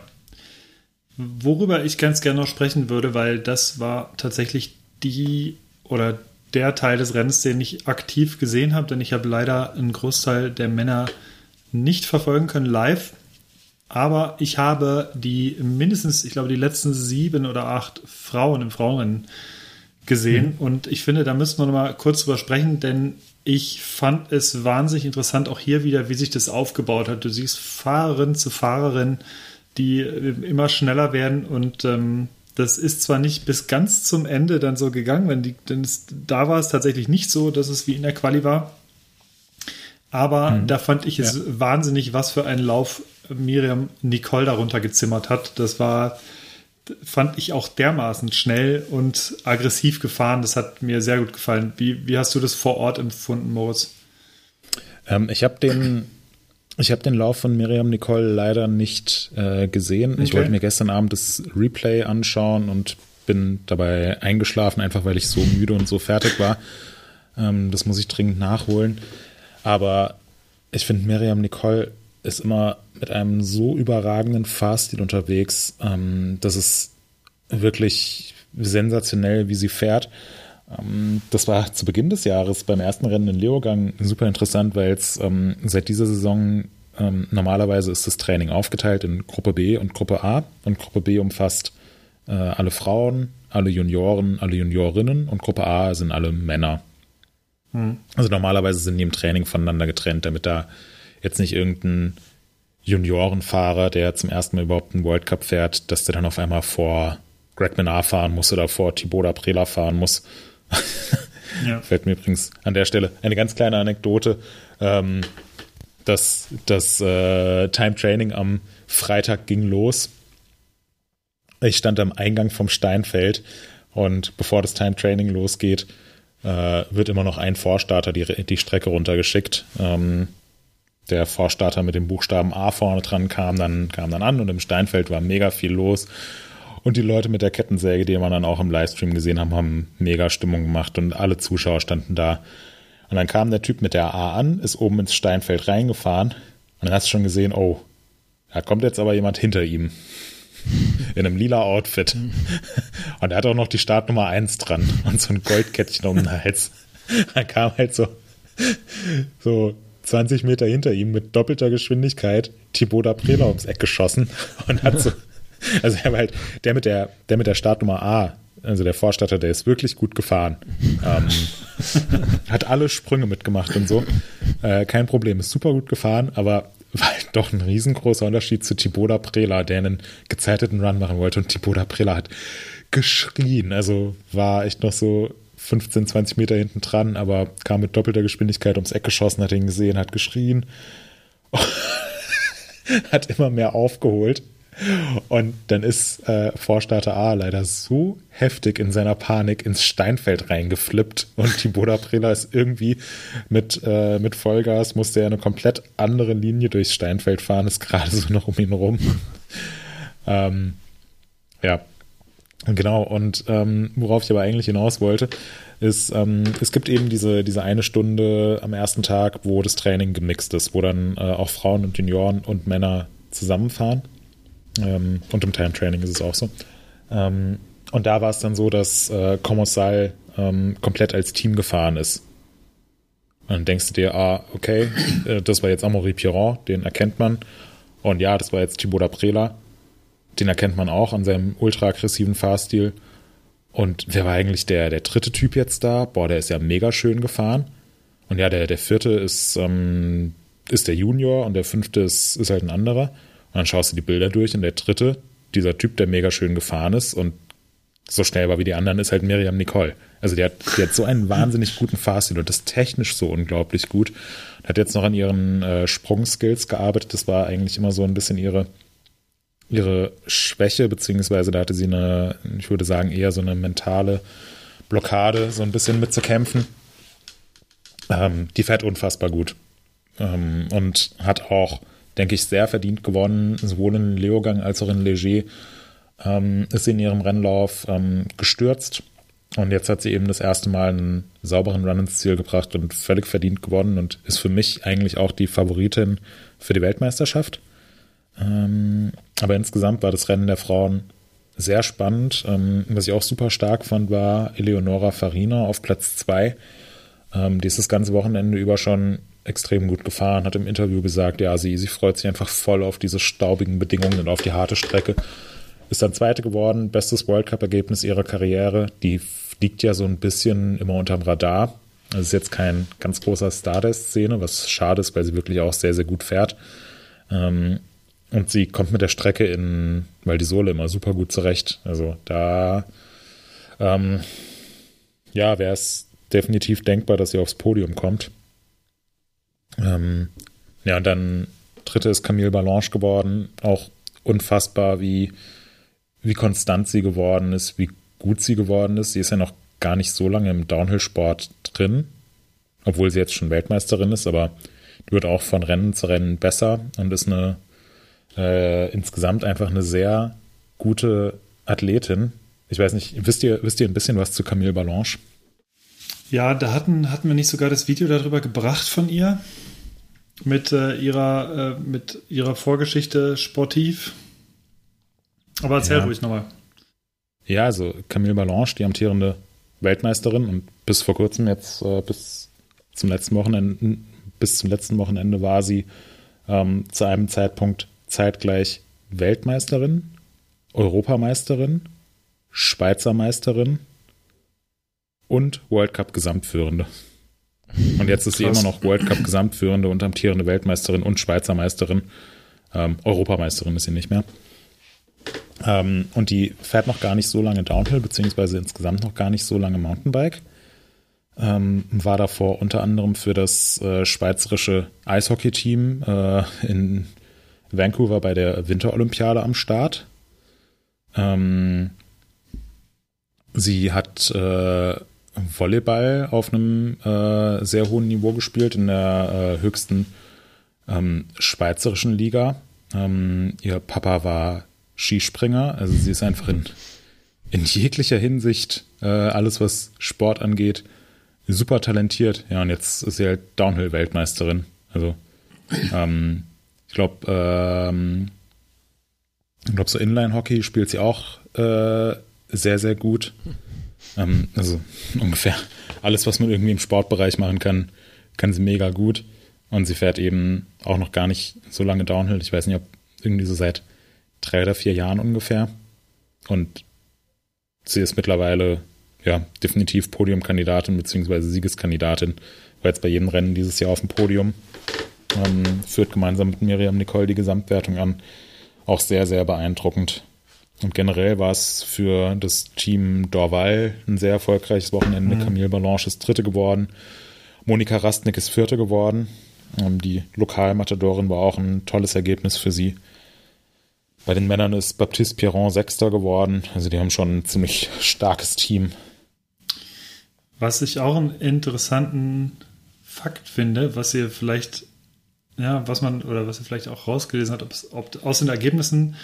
Worüber ich ganz gerne noch sprechen würde, weil das war tatsächlich die oder der Teil des Rennens, den ich aktiv gesehen habe, denn ich habe leider einen Großteil der Männer nicht verfolgen können live. Aber ich habe die mindestens, ich glaube, die letzten sieben oder acht Frauen im Frauenrennen gesehen. Mhm. Und ich finde, da müssen wir noch mal kurz drüber sprechen, denn ich fand es wahnsinnig interessant, auch hier wieder, wie sich das aufgebaut hat. Du siehst Fahrerin zu Fahrerin, die immer schneller werden und ähm, das ist zwar nicht bis ganz zum Ende dann so gegangen, wenn die, denn es, da war es tatsächlich nicht so, dass es wie in der Quali war. Aber mhm. da fand ich es ja. wahnsinnig, was für einen Lauf Miriam Nicole darunter gezimmert hat. Das war fand ich auch dermaßen schnell und aggressiv gefahren. Das hat mir sehr gut gefallen. Wie, wie hast du das vor Ort empfunden, Moritz? Ähm, ich habe den, ich den Lauf von Miriam Nicole leider nicht äh, gesehen. Okay. Ich wollte mir gestern Abend das Replay anschauen und bin dabei eingeschlafen, einfach weil ich so müde und so fertig war. Ähm, das muss ich dringend nachholen. Aber ich finde Miriam Nicole ist immer mit einem so überragenden Fahrstil unterwegs. Ähm, das ist wirklich sensationell, wie sie fährt. Ähm, das war zu Beginn des Jahres beim ersten Rennen in Leogang super interessant, weil es ähm, seit dieser Saison ähm, normalerweise ist das Training aufgeteilt in Gruppe B und Gruppe A. Und Gruppe B umfasst äh, alle Frauen, alle Junioren, alle Juniorinnen und Gruppe A sind alle Männer. Hm. Also normalerweise sind die im Training voneinander getrennt, damit da jetzt nicht irgendein Juniorenfahrer, der zum ersten Mal überhaupt einen World Cup fährt, dass der dann auf einmal vor Greg Menard fahren muss oder vor Thibaut Prela fahren muss. ja. Fällt mir übrigens an der Stelle eine ganz kleine Anekdote. Ähm, das das äh, Time Training am Freitag ging los. Ich stand am Eingang vom Steinfeld und bevor das Time Training losgeht, äh, wird immer noch ein Vorstarter die, die Strecke runtergeschickt. Ähm, der Vorstarter mit dem Buchstaben A vorne dran kam dann, kam dann an und im Steinfeld war mega viel los. Und die Leute mit der Kettensäge, die wir dann auch im Livestream gesehen haben, haben mega Stimmung gemacht und alle Zuschauer standen da. Und dann kam der Typ mit der A an, ist oben ins Steinfeld reingefahren und dann hast du schon gesehen, oh, da kommt jetzt aber jemand hinter ihm. In einem lila Outfit. Und er hat auch noch die Startnummer 1 dran und so ein Goldkettchen um den Hals. Er kam halt so, so 20 Meter hinter ihm mit doppelter Geschwindigkeit Thibaut Prela ums Eck geschossen und hat so, also er war halt, der mit der, der mit der Startnummer A, also der Vorstatter, der ist wirklich gut gefahren. Ähm, hat alle Sprünge mitgemacht und so. Äh, kein Problem, ist super gut gefahren, aber war halt doch ein riesengroßer Unterschied zu Thibaut Prela, der einen gezeiteten Run machen wollte. Und Thibaut Prela hat geschrien. Also war echt noch so 15, 20 Meter hinten dran, aber kam mit doppelter Geschwindigkeit ums Eck geschossen, hat ihn gesehen, hat geschrien. hat immer mehr aufgeholt. Und dann ist äh, Vorstarter A leider so heftig in seiner Panik ins Steinfeld reingeflippt und Thibaut Prela ist irgendwie mit, äh, mit Vollgas, musste er eine komplett andere Linie durchs Steinfeld fahren, ist gerade so noch um ihn rum. ähm, ja, genau. Und ähm, worauf ich aber eigentlich hinaus wollte, ist, ähm, es gibt eben diese, diese eine Stunde am ersten Tag, wo das Training gemixt ist, wo dann äh, auch Frauen und Junioren und Männer zusammenfahren. Ähm, und im Time Training ist es auch so. Ähm, und da war es dann so, dass äh, Kommissal ähm, komplett als Team gefahren ist. Und dann denkst du dir, ah, okay, äh, das war jetzt Amaury Piron, den erkennt man. Und ja, das war jetzt Thibaut Prela, den erkennt man auch an seinem ultra-aggressiven Fahrstil. Und wer war eigentlich der, der dritte Typ jetzt da? Boah, der ist ja mega schön gefahren. Und ja, der, der vierte ist, ähm, ist der Junior und der fünfte ist, ist halt ein anderer. Und dann schaust du die Bilder durch und der dritte, dieser Typ, der mega schön gefahren ist und so schnell war wie die anderen, ist halt Miriam Nicole. Also die hat, die hat so einen wahnsinnig guten Fahrstil und das technisch so unglaublich gut. Hat jetzt noch an ihren äh, Sprungskills gearbeitet. Das war eigentlich immer so ein bisschen ihre, ihre Schwäche, beziehungsweise da hatte sie eine, ich würde sagen, eher so eine mentale Blockade, so ein bisschen mitzukämpfen. Ähm, die fährt unfassbar gut. Ähm, und hat auch denke ich, sehr verdient gewonnen, sowohl in Leogang als auch in Leger. Ähm, ist sie in ihrem Rennlauf ähm, gestürzt und jetzt hat sie eben das erste Mal einen sauberen Run ins Ziel gebracht und völlig verdient gewonnen und ist für mich eigentlich auch die Favoritin für die Weltmeisterschaft. Ähm, aber insgesamt war das Rennen der Frauen sehr spannend. Ähm, was ich auch super stark fand, war Eleonora Farina auf Platz 2. Ähm, die ist das ganze Wochenende über schon extrem gut gefahren, hat im Interview gesagt, ja, sie, sie freut sich einfach voll auf diese staubigen Bedingungen und auf die harte Strecke. Ist dann Zweite geworden, bestes World Cup-Ergebnis ihrer Karriere. Die fliegt ja so ein bisschen immer unterm Radar. Das ist jetzt kein ganz großer Star der Szene, was schade ist, weil sie wirklich auch sehr, sehr gut fährt. Ähm, und sie kommt mit der Strecke in weil die Sohle immer super gut zurecht. Also da, ähm, ja, wäre es definitiv denkbar, dass sie aufs Podium kommt. Ähm, ja, und dann dritte ist Camille Balanche geworden. Auch unfassbar, wie, wie konstant sie geworden ist, wie gut sie geworden ist. Sie ist ja noch gar nicht so lange im Downhill-Sport drin, obwohl sie jetzt schon Weltmeisterin ist, aber wird auch von Rennen zu Rennen besser und ist eine äh, insgesamt einfach eine sehr gute Athletin. Ich weiß nicht, wisst ihr, wisst ihr ein bisschen was zu Camille Balanche? Ja, da hatten, hatten wir nicht sogar das Video darüber gebracht von ihr mit äh, ihrer äh, mit ihrer Vorgeschichte sportiv. Aber erzähl ja. ruhig nochmal. Ja, also Camille Balanche, die amtierende Weltmeisterin und bis vor kurzem jetzt äh, bis zum letzten Wochenende bis zum letzten Wochenende war sie ähm, zu einem Zeitpunkt zeitgleich Weltmeisterin, Europameisterin, Schweizer Meisterin und World Cup Gesamtführende. Und jetzt ist sie immer noch World Cup Gesamtführende und amtierende Weltmeisterin und Schweizer Meisterin. Ähm, Europameisterin ist sie nicht mehr. Ähm, und die fährt noch gar nicht so lange Downhill, beziehungsweise insgesamt noch gar nicht so lange Mountainbike. Ähm, war davor unter anderem für das äh, schweizerische Eishockey-Team äh, in Vancouver bei der Winterolympiade am Start. Ähm, sie hat äh, Volleyball auf einem äh, sehr hohen Niveau gespielt, in der äh, höchsten ähm, schweizerischen Liga. Ähm, ihr Papa war Skispringer, also sie ist einfach in, in jeglicher Hinsicht, äh, alles was Sport angeht, super talentiert. Ja, und jetzt ist sie halt Downhill-Weltmeisterin. Also, ähm, ich glaube, ähm, ich so Inline-Hockey spielt sie auch äh, sehr, sehr gut. Ähm, also ungefähr alles, was man irgendwie im Sportbereich machen kann, kann sie mega gut. Und sie fährt eben auch noch gar nicht so lange Downhill. Ich weiß nicht, ob irgendwie so seit drei oder vier Jahren ungefähr. Und sie ist mittlerweile ja definitiv Podiumkandidatin bzw. Siegeskandidatin. War jetzt bei jedem Rennen dieses Jahr auf dem Podium. Ähm, führt gemeinsam mit Miriam Nicole die Gesamtwertung an. Auch sehr, sehr beeindruckend. Und generell war es für das Team Dorval ein sehr erfolgreiches Wochenende. Mhm. Camille Balanche ist Dritte geworden. Monika Rastnick ist Vierte geworden. Ähm, die Lokalmatadorin war auch ein tolles Ergebnis für sie. Bei den Männern ist Baptiste Piron Sechster geworden. Also die haben schon ein ziemlich starkes Team. Was ich auch einen interessanten Fakt finde, was ihr vielleicht, ja, was man, oder was ihr vielleicht auch rausgelesen habt, ob aus den Ergebnissen,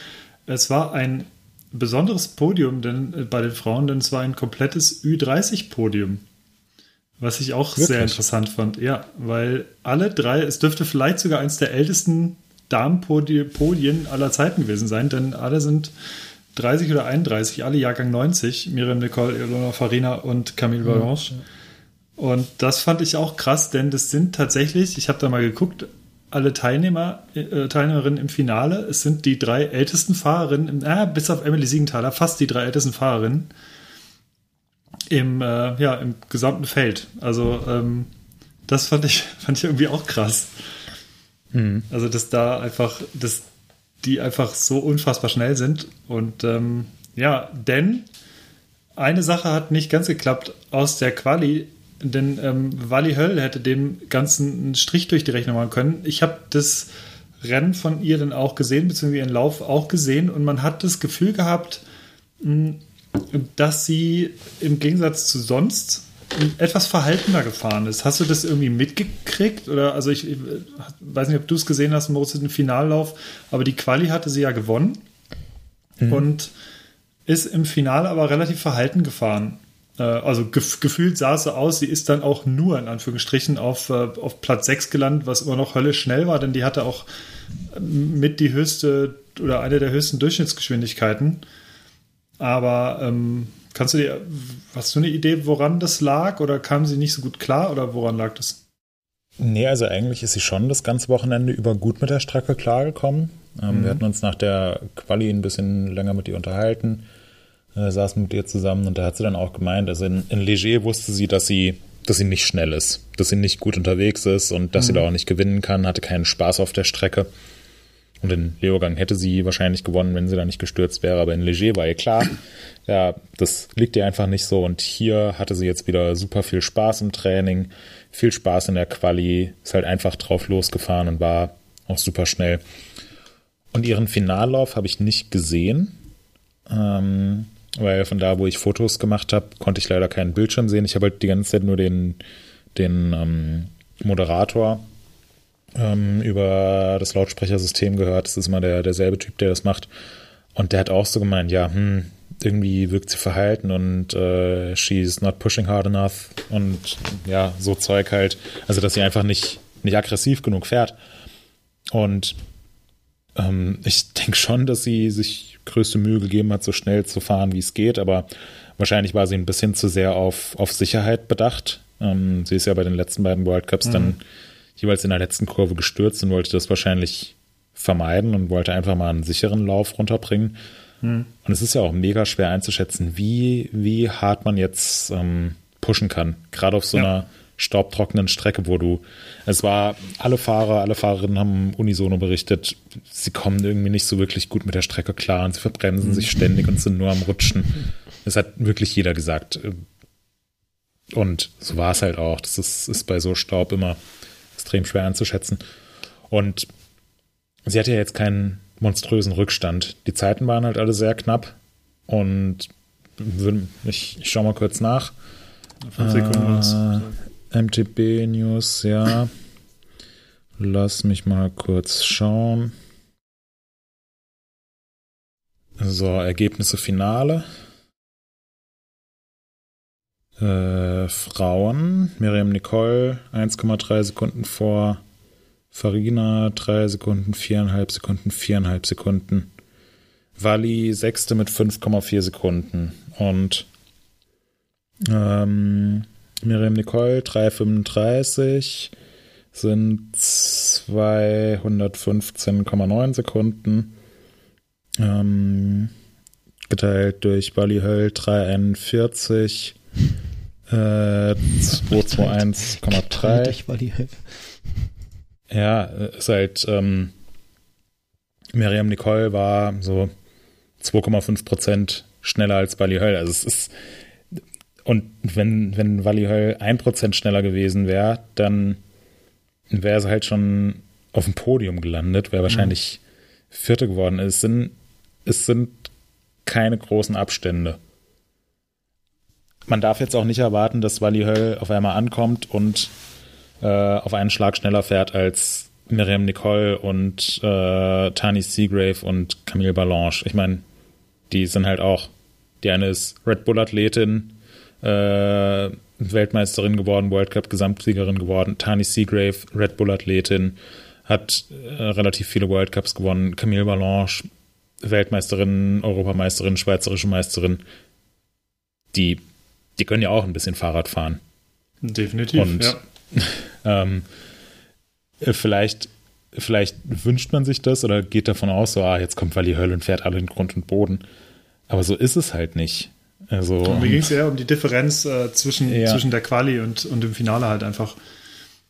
es war ein besonderes Podium denn, äh, bei den Frauen, denn es war ein komplettes Ü30-Podium. Was ich auch Wirklich? sehr interessant fand. Ja, weil alle drei, es dürfte vielleicht sogar eins der ältesten Damenpodien aller Zeiten gewesen sein, denn alle sind 30 oder 31, alle Jahrgang 90. Miriam Nicole, Ilona Farina und Camille mhm. Balanche. Ja. Und das fand ich auch krass, denn das sind tatsächlich, ich habe da mal geguckt, alle Teilnehmer, äh, Teilnehmerinnen im Finale. Es sind die drei ältesten Fahrerinnen, äh, bis auf Emily Siegenthaler, fast die drei ältesten Fahrerinnen im, äh, ja, im gesamten Feld. Also ähm, das fand ich, fand ich irgendwie auch krass. Mhm. Also dass da einfach, dass die einfach so unfassbar schnell sind. Und ähm, ja, denn eine Sache hat nicht ganz geklappt aus der Quali, denn ähm, Wally Höll hätte dem Ganzen einen Strich durch die Rechnung machen können. Ich habe das Rennen von ihr dann auch gesehen, beziehungsweise ihren Lauf auch gesehen und man hat das Gefühl gehabt, hm, dass sie im Gegensatz zu sonst etwas verhaltener gefahren ist. Hast du das irgendwie mitgekriegt? Oder also ich, ich weiß nicht, ob du es gesehen hast, Moritz, den Finallauf, aber die Quali hatte sie ja gewonnen mhm. und ist im Finale aber relativ verhalten gefahren. Äh, also gef gefühlt sah es so aus, sie ist dann auch nur in Anführungsstrichen auf, äh, auf Platz 6 gelandet, was immer noch höllisch schnell war, denn die hatte auch mit die höchste oder eine der höchsten Durchschnittsgeschwindigkeiten. Aber ähm, kannst du dir, hast du eine Idee, woran das lag oder kam sie nicht so gut klar oder woran lag das? Nee, also eigentlich ist sie schon das ganze Wochenende über gut mit der Strecke klargekommen. Ähm, mhm. Wir hatten uns nach der Quali ein bisschen länger mit ihr unterhalten, äh, saßen mit ihr zusammen und da hat sie dann auch gemeint, also in, in Leger wusste sie, dass sie, dass sie nicht schnell ist, dass sie nicht gut unterwegs ist und dass mhm. sie da auch nicht gewinnen kann, hatte keinen Spaß auf der Strecke. Und in Leogang hätte sie wahrscheinlich gewonnen, wenn sie da nicht gestürzt wäre. Aber in Leger war ihr klar, ja, das liegt ihr einfach nicht so. Und hier hatte sie jetzt wieder super viel Spaß im Training, viel Spaß in der Quali, ist halt einfach drauf losgefahren und war auch super schnell. Und ihren Finallauf habe ich nicht gesehen, ähm, weil von da, wo ich Fotos gemacht habe, konnte ich leider keinen Bildschirm sehen. Ich habe halt die ganze Zeit nur den, den ähm, Moderator ähm, über das Lautsprechersystem gehört. Das ist immer der, derselbe Typ, der das macht. Und der hat auch so gemeint, ja, hm, irgendwie wirkt sie verhalten und äh, she's not pushing hard enough und ja, so Zeug halt. Also, dass sie einfach nicht, nicht aggressiv genug fährt. Und ähm, ich denke schon, dass sie sich größte Mühe gegeben hat, so schnell zu fahren, wie es geht, aber wahrscheinlich war sie ein bisschen zu sehr auf, auf Sicherheit bedacht. Ähm, sie ist ja bei den letzten beiden World Cups mhm. dann jeweils in der letzten Kurve gestürzt und wollte das wahrscheinlich vermeiden und wollte einfach mal einen sicheren Lauf runterbringen. Hm. Und es ist ja auch mega schwer einzuschätzen, wie, wie hart man jetzt ähm, pushen kann. Gerade auf so ja. einer staubtrockenen Strecke, wo du, es war, alle Fahrer, alle Fahrerinnen haben unisono berichtet, sie kommen irgendwie nicht so wirklich gut mit der Strecke klar und sie verbremsen sich ständig und sind nur am Rutschen. Das hat wirklich jeder gesagt. Und so war es halt auch. Das ist, ist bei so Staub immer extrem schwer einzuschätzen. Und sie hatte ja jetzt keinen monströsen Rückstand. Die Zeiten waren halt alle sehr knapp. Und ich, ich schaue mal kurz nach. Fünf Sekunden. Äh, MTB News, ja. Lass mich mal kurz schauen. So, Ergebnisse Finale. Äh, Frauen, Miriam Nicole 1,3 Sekunden vor Farina 3 Sekunden, 4,5 Sekunden, 4,5 Sekunden. Wally sechste mit 5,4 Sekunden. Und ähm, Miriam Nicole 3,35 sind 215,9 Sekunden. Ähm, geteilt durch Wally Höll 341 äh, 221,3. Ja, ist halt, ähm, Miriam Nicole war so 2,5 Prozent schneller als Wally Höll. Also es ist, und wenn, wenn Wally Höll 1 Prozent schneller gewesen wäre, dann wäre sie halt schon auf dem Podium gelandet, wäre wahrscheinlich mhm. Vierte geworden. Es sind, es sind keine großen Abstände man darf jetzt auch nicht erwarten, dass Wally Höll auf einmal ankommt und äh, auf einen Schlag schneller fährt als Miriam Nicole und äh, Tani Seagrave und Camille Ballanche. Ich meine, die sind halt auch. Die eine ist Red Bull-Athletin, äh, Weltmeisterin geworden, World Cup-Gesamtsiegerin geworden. Tani Seagrave, Red Bull-Athletin, hat äh, relativ viele World Cups gewonnen. Camille Ballanche, Weltmeisterin, Europameisterin, Schweizerische Meisterin. Die die können ja auch ein bisschen Fahrrad fahren. Definitiv, Und, ja. ähm, vielleicht, vielleicht wünscht man sich das oder geht davon aus, so, ah, jetzt kommt Wally Höll und fährt alle in Grund und Boden. Aber so ist es halt nicht. Also, und mir ging es eher um die Differenz äh, zwischen, ja. zwischen der Quali und, und dem Finale halt einfach.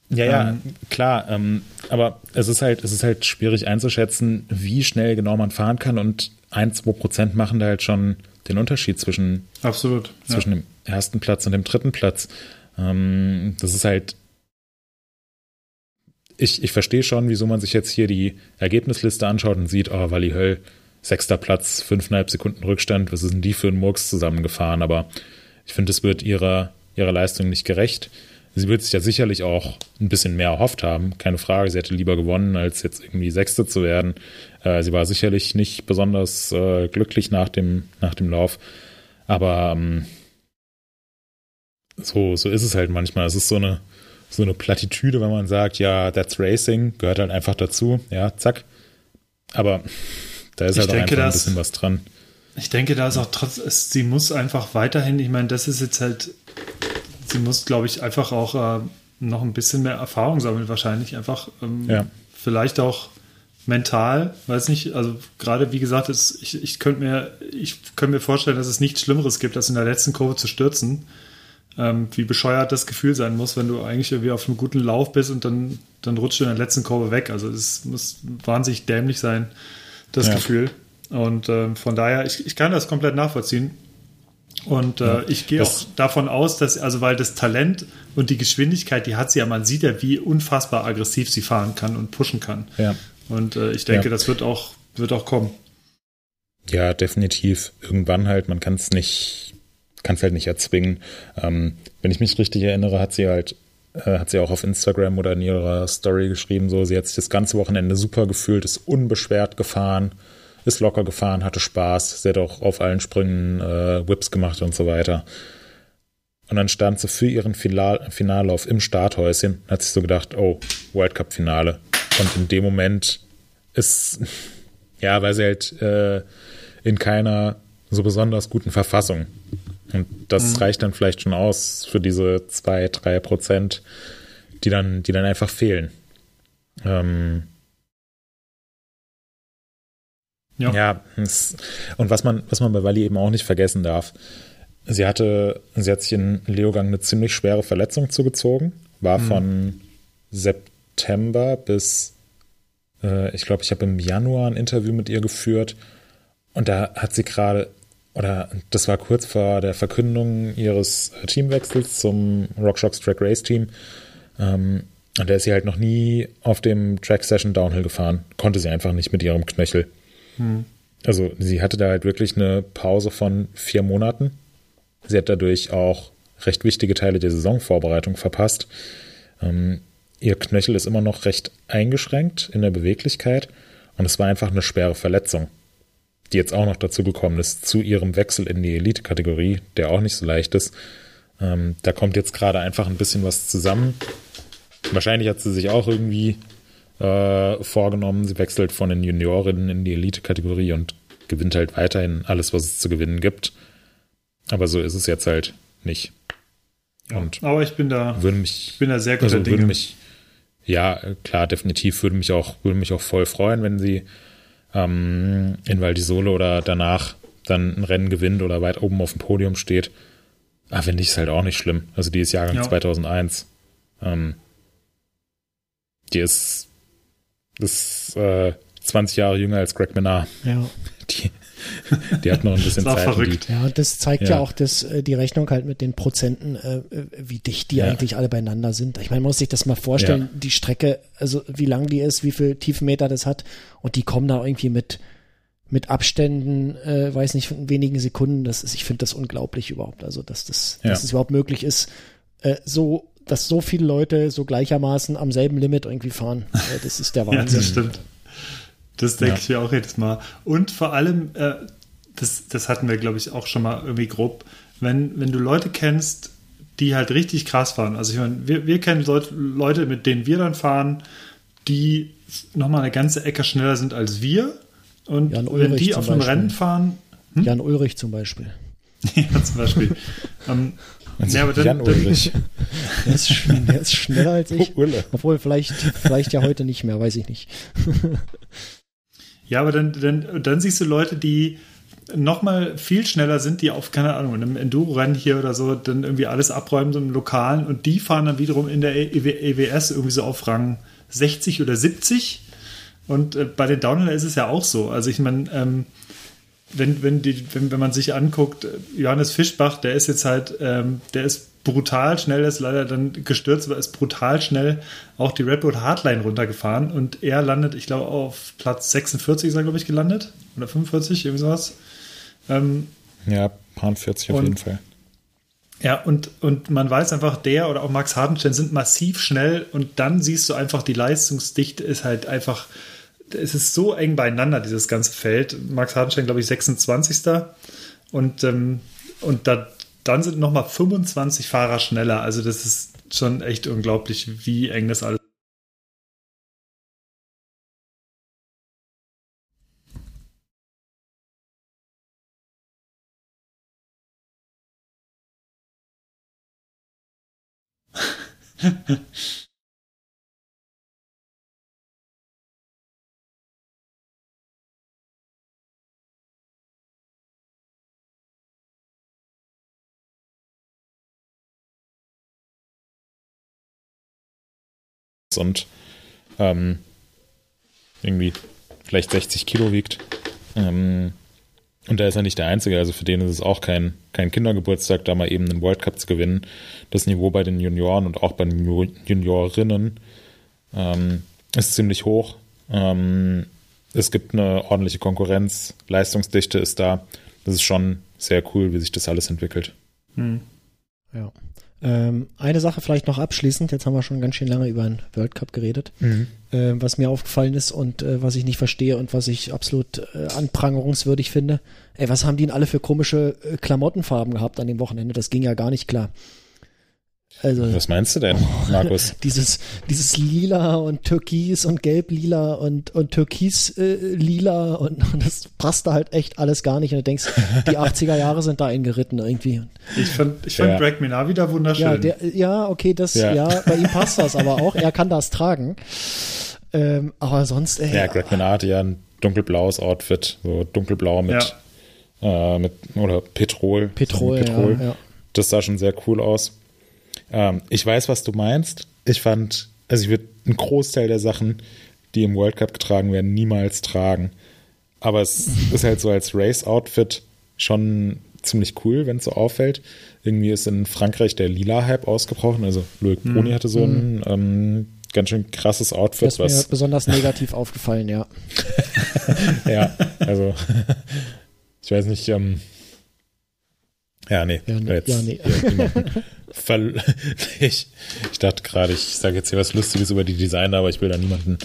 Ja, ja, ähm, klar. Ähm, aber es ist halt, es ist halt schwierig einzuschätzen, wie schnell genau man fahren kann und ein, zwei Prozent machen da halt schon den Unterschied zwischen, Absolut, zwischen ja. dem ersten Platz und dem dritten Platz. Ähm, das ist halt. Ich, ich verstehe schon, wieso man sich jetzt hier die Ergebnisliste anschaut und sieht, oh, Wally Höll, sechster Platz, fünfeinhalb Sekunden Rückstand, was ist denn die für einen Murks zusammengefahren? Aber ich finde, es wird ihrer, ihrer Leistung nicht gerecht. Sie wird sich ja sicherlich auch ein bisschen mehr erhofft haben, keine Frage. Sie hätte lieber gewonnen, als jetzt irgendwie Sechste zu werden. Äh, sie war sicherlich nicht besonders äh, glücklich nach dem, nach dem Lauf. Aber ähm, so, so ist es halt manchmal. Es ist so eine, so eine Plattitüde, wenn man sagt, ja, that's Racing, gehört halt einfach dazu. Ja, zack. Aber da ist ich halt auch einfach ein bisschen was dran. Ich denke, da ist auch trotz, es, sie muss einfach weiterhin, ich meine, das ist jetzt halt, sie muss, glaube ich, einfach auch äh, noch ein bisschen mehr Erfahrung sammeln, wahrscheinlich. Einfach ähm, ja. vielleicht auch mental, weiß nicht, also gerade wie gesagt, es, ich, ich könnte mir, ich könnte mir vorstellen, dass es nichts Schlimmeres gibt, als in der letzten Kurve zu stürzen ähm, wie bescheuert das Gefühl sein muss, wenn du eigentlich irgendwie auf einem guten Lauf bist und dann, dann rutscht du in der letzten Kurve weg. Also es muss wahnsinnig dämlich sein, das ja. Gefühl. Und ähm, von daher, ich, ich kann das komplett nachvollziehen. Und äh, ich gehe auch davon aus, dass, also weil das Talent und die Geschwindigkeit, die hat sie ja, man sieht ja, wie unfassbar aggressiv sie fahren kann und pushen kann. Ja. Und äh, ich denke, ja. das wird auch, wird auch kommen. Ja, definitiv. Irgendwann halt, man kann es nicht kann es halt nicht erzwingen. Ähm, wenn ich mich richtig erinnere, hat sie halt, äh, hat sie auch auf Instagram oder in ihrer Story geschrieben, so, sie hat sich das ganze Wochenende super gefühlt, ist unbeschwert gefahren, ist locker gefahren, hatte Spaß, sie hat auch auf allen Sprüngen äh, Whips gemacht und so weiter. Und dann stand sie für ihren Final Finallauf im Starthäuschen, hat sich so gedacht, oh, World Cup Finale. Und in dem Moment ist, ja, weil sie halt äh, in keiner so besonders guten Verfassung und das mhm. reicht dann vielleicht schon aus für diese zwei, drei Prozent, die dann, die dann einfach fehlen. Ähm, ja. ja es, und was man, was man bei Wally eben auch nicht vergessen darf, sie hatte, sie hat sich in Leogang eine ziemlich schwere Verletzung zugezogen, war mhm. von September bis, äh, ich glaube, ich habe im Januar ein Interview mit ihr geführt und da hat sie gerade oder das war kurz vor der Verkündung ihres Teamwechsels zum RockShox Track Race Team. Ähm, und da ist sie halt noch nie auf dem Track Session Downhill gefahren. Konnte sie einfach nicht mit ihrem Knöchel. Hm. Also sie hatte da halt wirklich eine Pause von vier Monaten. Sie hat dadurch auch recht wichtige Teile der Saisonvorbereitung verpasst. Ähm, ihr Knöchel ist immer noch recht eingeschränkt in der Beweglichkeit und es war einfach eine schwere Verletzung, die jetzt auch noch dazu gekommen ist, zu ihrem Wechsel in die Elite-Kategorie, der auch nicht so leicht ist. Ähm, da kommt jetzt gerade einfach ein bisschen was zusammen. Wahrscheinlich hat sie sich auch irgendwie äh, vorgenommen, sie wechselt von den Juniorinnen in die Elite-Kategorie und gewinnt halt weiterhin alles, was es zu gewinnen gibt. Aber so ist es jetzt halt nicht. Ja, und aber ich bin da, würde mich, ich bin da sehr guter also Dinge. Mich, ja, klar, definitiv würde mich auch, würde mich auch voll freuen, wenn sie ähm, in Val di Sole oder danach dann ein Rennen gewinnt oder weit oben auf dem Podium steht. Ah, finde ich es halt auch nicht schlimm. Also die ist Jahrgang ja. 2001. Ähm, die ist, ist äh, 20 Jahre jünger als Greg Menard. Ja. Die, die hat noch ein bisschen Zeit. Verrückt. Ja, das zeigt ja, ja auch das, äh, die Rechnung halt mit den Prozenten, äh, wie dicht die ja. eigentlich alle beieinander sind. Ich meine, man muss sich das mal vorstellen, ja. die Strecke, also wie lang die ist, wie viel Tiefenmeter das hat und die kommen da irgendwie mit mit Abständen, äh, weiß nicht, von wenigen Sekunden. Das ist, ich finde das unglaublich überhaupt. Also, dass das, dass es überhaupt möglich ist, äh, so, dass so viele Leute so gleichermaßen am selben Limit irgendwie fahren. Äh, das ist der Wahnsinn. ja, das stimmt. Das denke ja. ich mir auch jedes Mal. Und vor allem, äh, das, das hatten wir, glaube ich, auch schon mal irgendwie grob, wenn, wenn du Leute kennst, die halt richtig krass fahren. Also ich meine, wir, wir kennen Leute, mit denen wir dann fahren, die nochmal eine ganze Ecke schneller sind als wir. Und wenn die auf einem Beispiel. Rennen fahren. Hm? Jan Ulrich zum Beispiel. ja, zum Beispiel. ähm, ja, aber dann, Jan Ulrich. der, ist, der ist schneller als ich. Obwohl, vielleicht, vielleicht ja heute nicht mehr, weiß ich nicht. Ja, aber dann, dann, dann siehst du Leute, die noch mal viel schneller sind, die auf, keine Ahnung, in einem Enduro-Rennen hier oder so, dann irgendwie alles abräumen, so im Lokalen und die fahren dann wiederum in der EWS irgendwie so auf Rang 60 oder 70 und äh, bei den Downhiller ist es ja auch so. Also ich meine, ähm, wenn, wenn, die, wenn, wenn man sich anguckt, Johannes Fischbach, der ist jetzt halt, ähm, der ist brutal schnell, ist leider dann gestürzt, aber ist brutal schnell auch die Redwood Hardline runtergefahren und er landet, ich glaube, auf Platz 46 ist er, glaube ich, gelandet. Oder 45, irgendwie sowas. Ähm, ja, paar 40 auf und, jeden Fall. Ja, und, und man weiß einfach, der oder auch Max Hardenstein sind massiv schnell und dann siehst du einfach, die Leistungsdichte ist halt einfach, es ist so eng beieinander, dieses ganze Feld. Max Hardenstein, glaube ich, 26. Und, ähm, und da, dann sind nochmal 25 Fahrer schneller. Also das ist schon echt unglaublich, wie eng das alles und ähm, irgendwie vielleicht 60 Kilo wiegt. Ähm, und da ist er nicht der Einzige, also für den ist es auch kein, kein Kindergeburtstag, da mal eben einen World Cup zu gewinnen. Das Niveau bei den Junioren und auch bei den Juniorinnen ähm, ist ziemlich hoch. Ähm, es gibt eine ordentliche Konkurrenz, Leistungsdichte ist da. Das ist schon sehr cool, wie sich das alles entwickelt. Hm. Ja. Ähm, eine Sache vielleicht noch abschließend, jetzt haben wir schon ganz schön lange über den World Cup geredet, mhm. äh, was mir aufgefallen ist und äh, was ich nicht verstehe und was ich absolut äh, anprangerungswürdig finde. Ey, was haben die denn alle für komische äh, Klamottenfarben gehabt an dem Wochenende? Das ging ja gar nicht klar. Also, Was meinst du denn, Markus? dieses, dieses Lila und Türkis und Gelb-Lila und, und Türkis-Lila äh, und, und, das passt da halt echt alles gar nicht. Und du denkst, die 80er Jahre sind da eingeritten irgendwie. Ich fand, ich fand ja. Greg Minar wieder wunderschön. Ja, der, ja okay, das, ja. ja. bei ihm passt das aber auch. Er kann das tragen. Ähm, aber sonst, ey. Ja, Greg Minar hatte ja ein dunkelblaues Outfit, so dunkelblau mit, ja. äh, mit oder Petrol. Petrol, Petrol. Ja, Das sah schon sehr cool aus. Ähm, ich weiß, was du meinst. Ich fand, also ich würde einen Großteil der Sachen, die im World Cup getragen werden, niemals tragen. Aber es ist halt so als Race-Outfit schon ziemlich cool, wenn es so auffällt. Irgendwie ist in Frankreich der Lila-Hype ausgebrochen. Also Loic hm. Bruni hatte so ein ähm, ganz schön krasses Outfit. Das ist mir besonders negativ aufgefallen, ja. ja, also ich weiß nicht, ähm, Ja, nee. Ja, nee. Jetzt, Ja, nee. jemanden ver- ich, ich dachte gerade, ich sage jetzt hier was Lustiges über die Designer, aber ich will da niemanden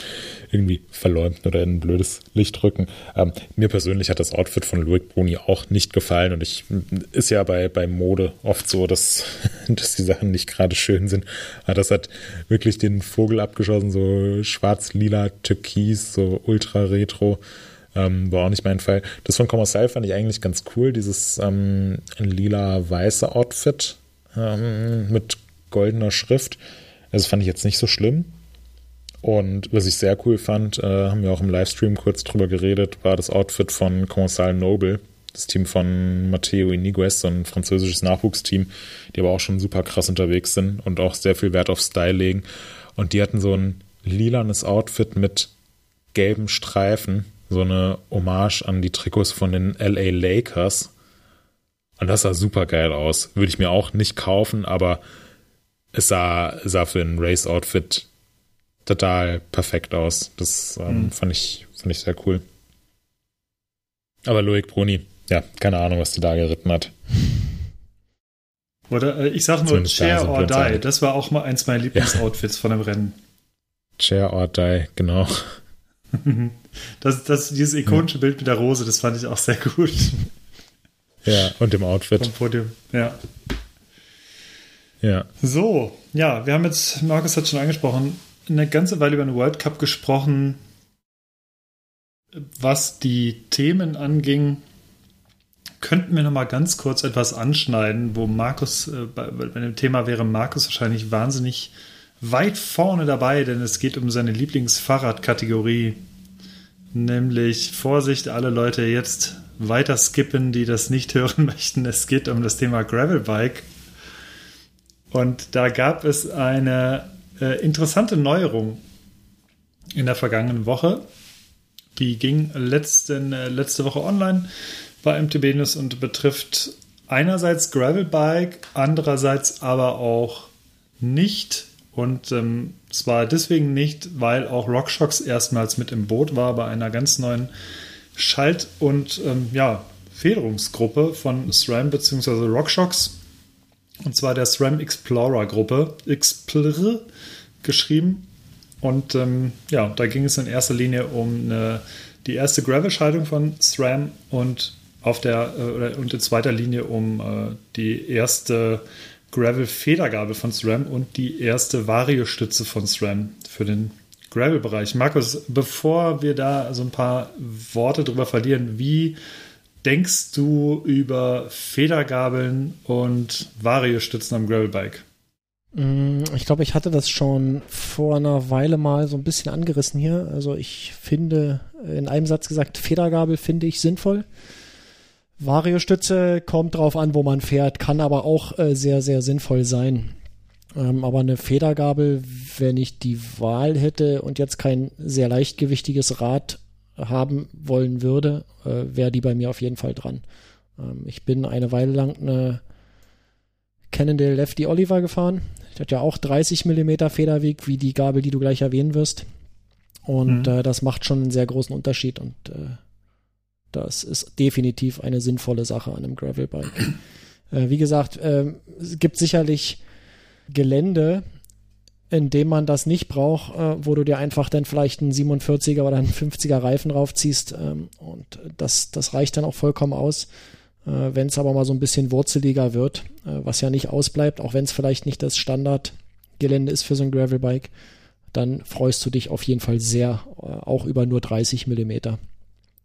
irgendwie verleumden oder in ein blödes Licht rücken. Ähm, mir persönlich hat das Outfit von Loic Bruni auch nicht gefallen und ich ist ja bei, bei Mode oft so, dass, dass die Sachen nicht gerade schön sind. Aber das hat wirklich den Vogel abgeschossen, so schwarz-lila, türkis, so ultra retro. Ähm, war auch nicht mein Fall. Das von Commercial fand ich eigentlich ganz cool, dieses ähm, lila-weiße Outfit ähm, mit goldener Schrift. Also das fand ich jetzt nicht so schlimm. Und was ich sehr cool fand, äh, haben wir auch im Livestream kurz drüber geredet, war das Outfit von Commensal Noble, das Team von Matteo Iniguez, so ein französisches Nachwuchsteam, die aber auch schon super krass unterwegs sind und auch sehr viel Wert auf Style legen. Und die hatten so ein lilanes Outfit mit gelben Streifen, so eine Hommage an die Trikots von den LA Lakers. Und das sah super geil aus. Würde ich mir auch nicht kaufen, aber es sah, sah für ein Race-Outfit total perfekt aus. Das ähm, Mhm. fand, ich, fand ich sehr cool. Aber Loic Bruni, ja, keine Ahnung, was die da geritten hat. Oder äh, ich sag nur Zumindest Share or Die. Das war auch mal eins meiner Lieblingsoutfits von dem Rennen. Chair or Die, genau. Das, das, dieses ikonische Bild mit der Rose, das fand ich auch sehr gut Ja, und im Outfit. vom Podium. Ja. Ja. So, ja, wir haben jetzt, Markus hat schon angesprochen, eine ganze Weile über den World Cup gesprochen, was die Themen anging. Könnten wir noch mal ganz kurz etwas anschneiden, wo Markus, äh, bei, bei dem Thema wäre Markus wahrscheinlich wahnsinnig weit vorne dabei, denn es geht um seine Lieblingsfahrradkategorie. Nämlich, Vorsicht, alle Leute jetzt weiter skippen, die das nicht hören möchten. Es geht um das Thema Gravelbike. Und da gab es eine äh, interessante Neuerung in der vergangenen Woche. Die ging letzten, äh, letzte Woche online bei MTB News und betrifft einerseits Gravelbike, andererseits aber auch nicht. Und ähm, zwar deswegen nicht, weil auch RockShox erstmals mit im Boot war bei einer ganz neuen Schalt- und ähm, ja, Federungsgruppe von SRAM bzw. RockShox. Und zwar der SRAM Explorer Gruppe. Explorer geschrieben. Und ähm, ja, da ging es in erster Linie um eine, die erste Gravel-Schaltung von SRAM und auf der äh, und in zweiter Linie um äh, die erste Gravel-Federgabel von SRAM und die erste Variostütze von SRAM für den Gravel-Bereich. Markus, bevor wir da so ein paar Worte drüber verlieren, wie denkst du über Federgabeln und Variostützen am Gravelbike? Mm, Ich glaube, ich hatte das schon vor einer Weile mal so ein bisschen angerissen hier. Also ich finde, in einem Satz gesagt, Federgabel finde ich sinnvoll. Variostütze kommt drauf an, wo man fährt, kann aber auch äh, sehr, sehr sinnvoll sein. Ähm, aber eine Federgabel, wenn ich die Wahl hätte und jetzt kein sehr leichtgewichtiges Rad haben wollen würde, äh, wäre die bei mir auf jeden Fall dran. Ähm, ich bin eine Weile lang eine Cannondale Lefty Oliver gefahren. Die hat ja auch 30 mm Federweg, wie die Gabel, die du gleich erwähnen wirst. Und Mhm. äh, das macht schon einen sehr großen Unterschied und äh, das ist definitiv eine sinnvolle Sache an einem Gravelbike. äh, wie gesagt, ähm, es gibt sicherlich Gelände, in dem man das nicht braucht, äh, wo du dir einfach dann vielleicht einen 47er oder einen 50er Reifen draufziehst ähm, und das, das reicht dann auch vollkommen aus. Äh, wenn es aber mal so ein bisschen wurzeliger wird, äh, was ja nicht ausbleibt, auch wenn es vielleicht nicht das Standardgelände ist für so ein Gravelbike, dann freust du dich auf jeden Fall sehr, äh, auch über nur 30 Millimeter.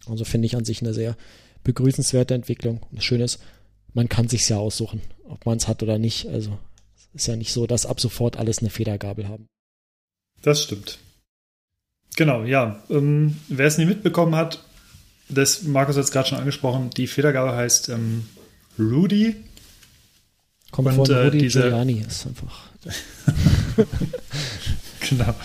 Also finde ich an sich eine sehr begrüßenswerte Entwicklung. Das Schöne ist, man kann sich's ja aussuchen, ob man es hat oder nicht. Also ist ja nicht so, dass ab sofort alles eine Federgabel haben. Das stimmt. Genau, ja. Ähm, wer es nie mitbekommen hat, das Markus hat es gerade schon angesprochen, die Federgabel heißt ähm, Rudy. Kommt Und, von äh, Rudi diese- Giuliani, ist einfach. Genau.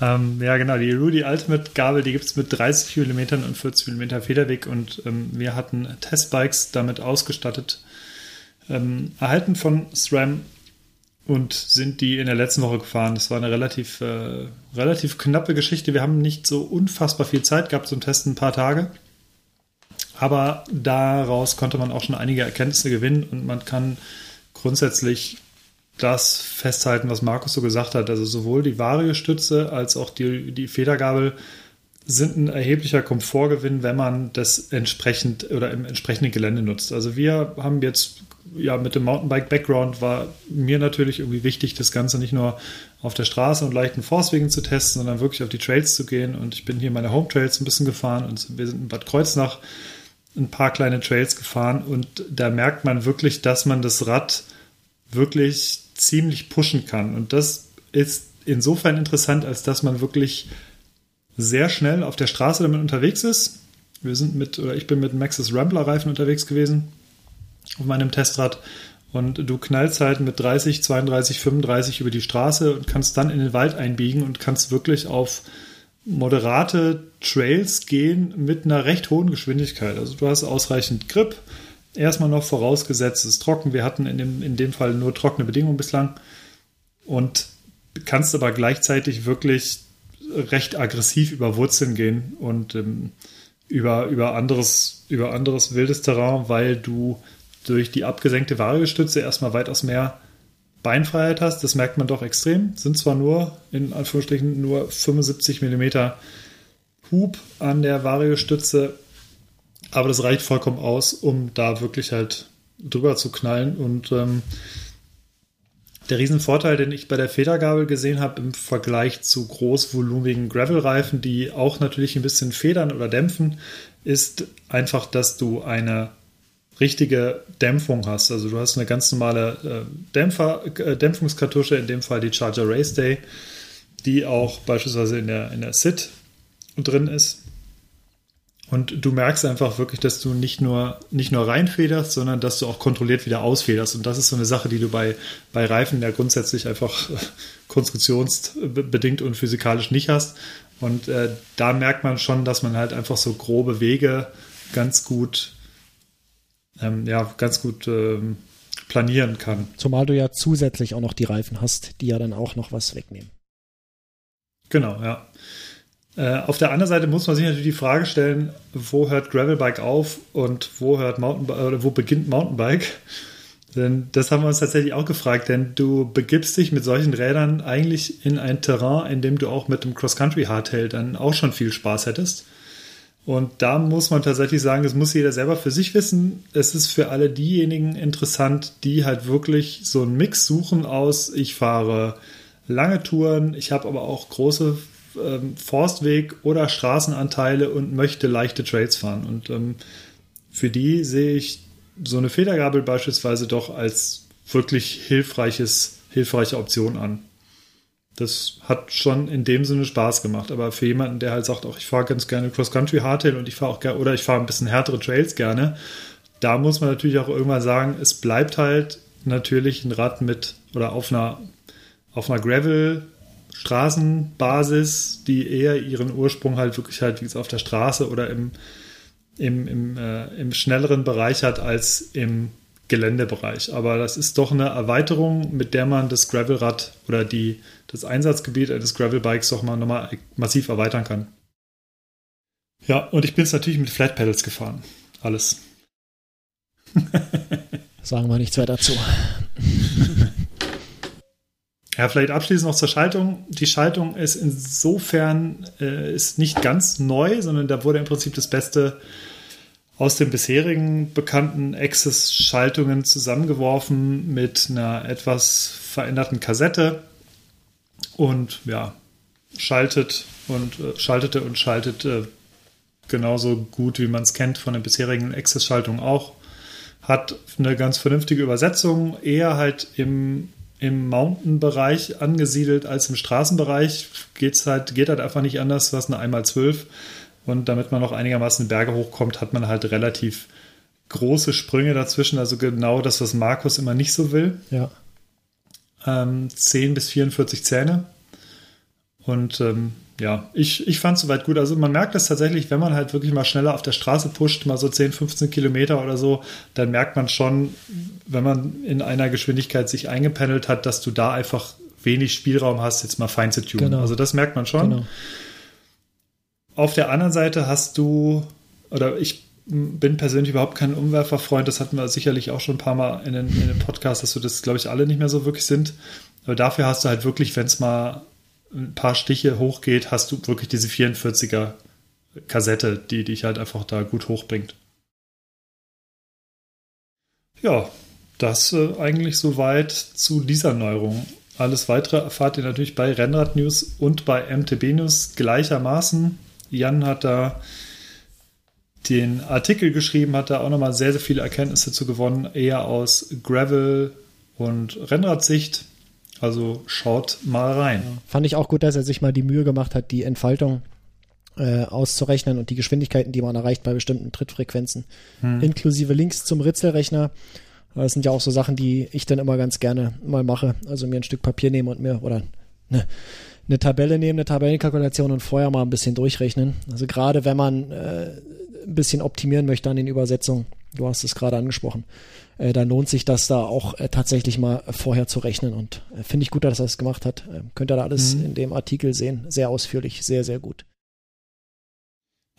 Ähm, ja, genau, die Rudy Ultimate Gabel, die gibt es mit 30 mm und 40 mm Federweg und ähm, wir hatten Testbikes damit ausgestattet, ähm, erhalten von SRAM und sind die in der letzten Woche gefahren. Das war eine relativ, äh, relativ knappe Geschichte. Wir haben nicht so unfassbar viel Zeit gehabt zum Testen, ein paar Tage. Aber daraus konnte man auch schon einige Erkenntnisse gewinnen und man kann grundsätzlich das festhalten, was Markus so gesagt hat. Also sowohl die Variostütze als auch die, die Federgabel sind ein erheblicher Komfortgewinn, wenn man das entsprechend oder im entsprechenden Gelände nutzt. Also wir haben jetzt ja mit dem Mountainbike-Background war mir natürlich irgendwie wichtig, das Ganze nicht nur auf der Straße und leichten Forstwegen zu testen, sondern wirklich auf die Trails zu gehen. Und ich bin hier meine Home Trails ein bisschen gefahren und wir sind in Bad Kreuznach ein paar kleine Trails gefahren und da merkt man wirklich, dass man das Rad wirklich ziemlich pushen kann. Und das ist insofern interessant, als dass man wirklich sehr schnell auf der Straße damit unterwegs ist. Wir sind mit, oder ich bin mit Maxis Rambler Reifen unterwegs gewesen auf meinem Testrad und du knallst halt mit 30, 32, 35 über die Straße und kannst dann in den Wald einbiegen und kannst wirklich auf moderate Trails gehen mit einer recht hohen Geschwindigkeit. Also du hast ausreichend Grip. Erstmal noch vorausgesetzt, es ist trocken. Wir hatten in dem, in dem Fall nur trockene Bedingungen bislang. Und kannst aber gleichzeitig wirklich recht aggressiv über Wurzeln gehen und ähm, über, über, anderes, über anderes wildes Terrain, weil du durch die abgesenkte Variostütze erstmal weitaus mehr Beinfreiheit hast. Das merkt man doch extrem. Sind zwar nur, in Anführungsstrichen, nur 75 mm Hub an der Variostütze, aber das reicht vollkommen aus, um da wirklich halt drüber zu knallen. Und ähm, der Riesenvorteil, den ich bei der Federgabel gesehen habe im Vergleich zu großvolumigen Gravel-Reifen, die auch natürlich ein bisschen federn oder dämpfen, ist einfach, dass du eine richtige Dämpfung hast. Also du hast eine ganz normale äh, Dämpfer, äh, Dämpfungskartusche, in dem Fall die Charger Race Day, die auch beispielsweise in der, in der SIT drin ist. Und du merkst einfach wirklich, dass du nicht nur, nicht nur reinfederst, sondern dass du auch kontrolliert wieder ausfederst. Und das ist so eine Sache, die du bei, bei Reifen ja grundsätzlich einfach konstruktionsbedingt und physikalisch nicht hast. Und äh, da merkt man schon, dass man halt einfach so grobe Wege ganz gut ähm, ja, ganz gut ähm, planieren kann. Zumal du ja zusätzlich auch noch die Reifen hast, die ja dann auch noch was wegnehmen. Genau, ja. Äh, auf der anderen Seite muss man sich natürlich die Frage stellen, wo hört Gravelbike auf und wo hört Mountainbike wo beginnt Mountainbike? Denn das haben wir uns tatsächlich auch gefragt, denn du begibst dich mit solchen Rädern eigentlich in ein Terrain, in dem du auch mit dem Cross-Country Hardtail dann auch schon viel Spaß hättest. Und da muss man tatsächlich sagen, das muss jeder selber für sich wissen. Es ist für alle diejenigen interessant, die halt wirklich so einen Mix suchen aus, ich fahre lange Touren, ich habe aber auch große ähm, Forstweg- oder Straßenanteile und möchte leichte Trails fahren. Und ähm, für die sehe ich so eine Federgabel beispielsweise doch als wirklich hilfreiches, hilfreiche Option an das hat schon in dem Sinne Spaß gemacht. Aber für jemanden, der halt sagt, auch ich fahre ganz gerne Cross-Country Hardtail und ich fahre auch gerne, oder ich fahre ein bisschen härtere Trails gerne, da muss man natürlich auch irgendwann sagen, es bleibt halt natürlich ein Rad mit oder auf einer, auf einer Gravel Straßenbasis, die eher ihren Ursprung halt wirklich halt wie es auf der Straße oder im, im, im, äh, im schnelleren Bereich hat als im Geländebereich. Aber das ist doch eine Erweiterung, mit der man das Gravelrad oder die, das Einsatzgebiet eines Gravelbikes doch mal nochmal massiv erweitern kann. Ja, und ich bin es natürlich mit Flat Pedals gefahren. Alles. Sagen wir nichts weiter dazu. Ja, vielleicht abschließend noch zur Schaltung. Die Schaltung ist insofern äh, ist nicht ganz neu, sondern da wurde im Prinzip das Beste aus den bisherigen bekannten Access-Schaltungen zusammengeworfen mit einer etwas veränderten Kassette und ja, schaltet und äh, schaltete und schaltet äh, genauso gut, wie man es kennt von den bisherigen Access-Schaltungen auch. Hat eine ganz vernünftige Übersetzung, eher halt im, im Mountain-Bereich angesiedelt als im Straßenbereich. Geht's halt, geht halt einfach nicht anders, was eine 1x12 und damit man noch einigermaßen Berge hochkommt, hat man halt relativ große Sprünge dazwischen. Also genau das, was Markus immer nicht so will. Ja. Ähm, 10 bis 44 Zähne. Und ähm, ja, ich, ich fand es soweit gut. Also man merkt es tatsächlich, wenn man halt wirklich mal schneller auf der Straße pusht, mal so 10, 15 Kilometer oder so, dann merkt man schon, wenn man in einer Geschwindigkeit sich eingependelt hat, dass du da einfach wenig Spielraum hast, jetzt mal fein zu tun. Genau. Also das merkt man schon. Genau. Auf der anderen Seite hast du, oder ich bin persönlich überhaupt kein Umwerferfreund. Das hatten wir sicherlich auch schon ein paar Mal in den, in den Podcasts, dass wir das, glaube ich, alle nicht mehr so wirklich sind. Aber dafür hast du halt wirklich, wenn es mal ein paar Stiche hochgeht, hast du wirklich diese 44er Kassette, die dich halt einfach da gut hochbringt. Ja, das äh, eigentlich soweit zu dieser Neuerung. Alles weitere erfahrt ihr natürlich bei Rennrad News und bei MTB News gleichermaßen. Jan hat da den Artikel geschrieben, hat da auch nochmal sehr, sehr viele Erkenntnisse zu gewonnen, eher aus Gravel und Rennradsicht. Also schaut mal rein. Ja, fand ich auch gut, dass er sich mal die Mühe gemacht hat, die Entfaltung äh, auszurechnen und die Geschwindigkeiten, die man erreicht bei bestimmten Trittfrequenzen, hm. inklusive Links zum Ritzelrechner. Das sind ja auch so Sachen, die ich dann immer ganz gerne mal mache. Also mir ein Stück Papier nehmen und mir oder eine, eine Tabelle nehmen, eine Tabellenkalkulation und vorher mal ein bisschen durchrechnen. Also gerade wenn man äh, ein bisschen optimieren möchte an den Übersetzungen, du hast es gerade angesprochen, äh, dann lohnt sich das da auch äh, tatsächlich mal vorher zu rechnen. Und äh, finde ich gut, dass er das gemacht hat. Äh, könnt ihr da alles mhm. in dem Artikel sehen. Sehr ausführlich, sehr, sehr gut.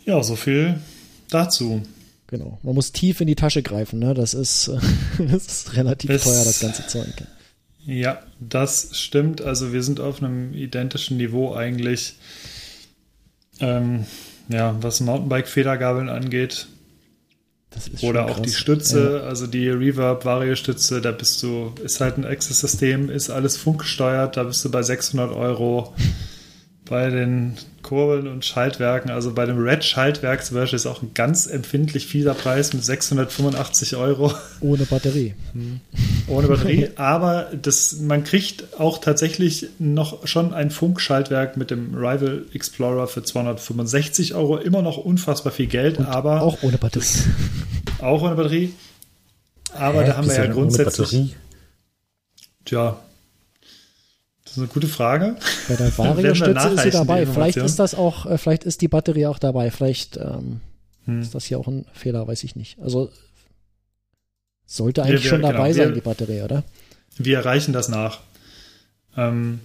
Ja, so viel dazu. Genau. Man muss tief in die Tasche greifen, ne? Das ist, das ist relativ es, teuer, das ganze Zeug. Ja, das stimmt. Also wir sind auf einem identischen Niveau eigentlich. Ähm, ja, was Mountainbike-Federgabeln angeht. Oder auch krass. die Stütze, ja. also die Reverb-Vario-Stütze, da bist du, ist halt ein Access-System, ist alles funkgesteuert, da bist du bei 600 Euro bei den Kurbeln und Schaltwerken, also bei dem Red-Schaltwerk zum Beispiel ist auch ein ganz empfindlich fieser Preis mit 685 Euro. Ohne Batterie. Hm. Ohne Batterie, aber das, man kriegt auch tatsächlich noch schon ein Funkschaltwerk mit dem Rival Explorer für 265 Euro, immer noch unfassbar viel Geld, und aber. Auch ohne Batterie. Auch ohne Batterie. Aber Hä? da haben wir ja grundsätzlich. Ohne Batterie? Tja, das ist eine gute Frage. Bei der Vario-Stütze ist sie dabei. Vielleicht ist das auch, äh, vielleicht ist die Batterie auch dabei. Vielleicht ähm, hm. ist das hier auch ein Fehler, weiß ich nicht. Also sollte eigentlich wir, wir, schon dabei genau, sein, wir, die Batterie, oder? Wir erreichen das nach. Ähm,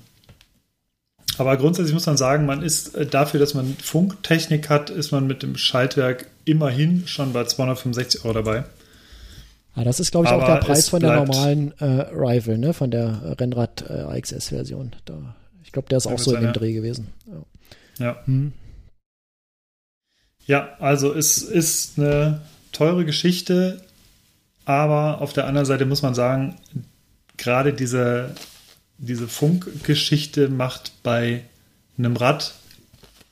aber grundsätzlich muss man sagen, man ist äh, dafür, dass man Funktechnik hat, ist man mit dem Schaltwerk immerhin schon bei 265 Euro dabei. Ja, das ist, glaube ich, auch der Preis von der normalen äh, Rival, ne? von der Rennrad äh, AXS-Version. Ich glaube, der ist auch so in dem Dreh gewesen. Ja. Ja. Hm. ja, also es ist eine teure Geschichte, aber auf der anderen Seite muss man sagen, gerade diese, diese Funkgeschichte macht bei einem Rad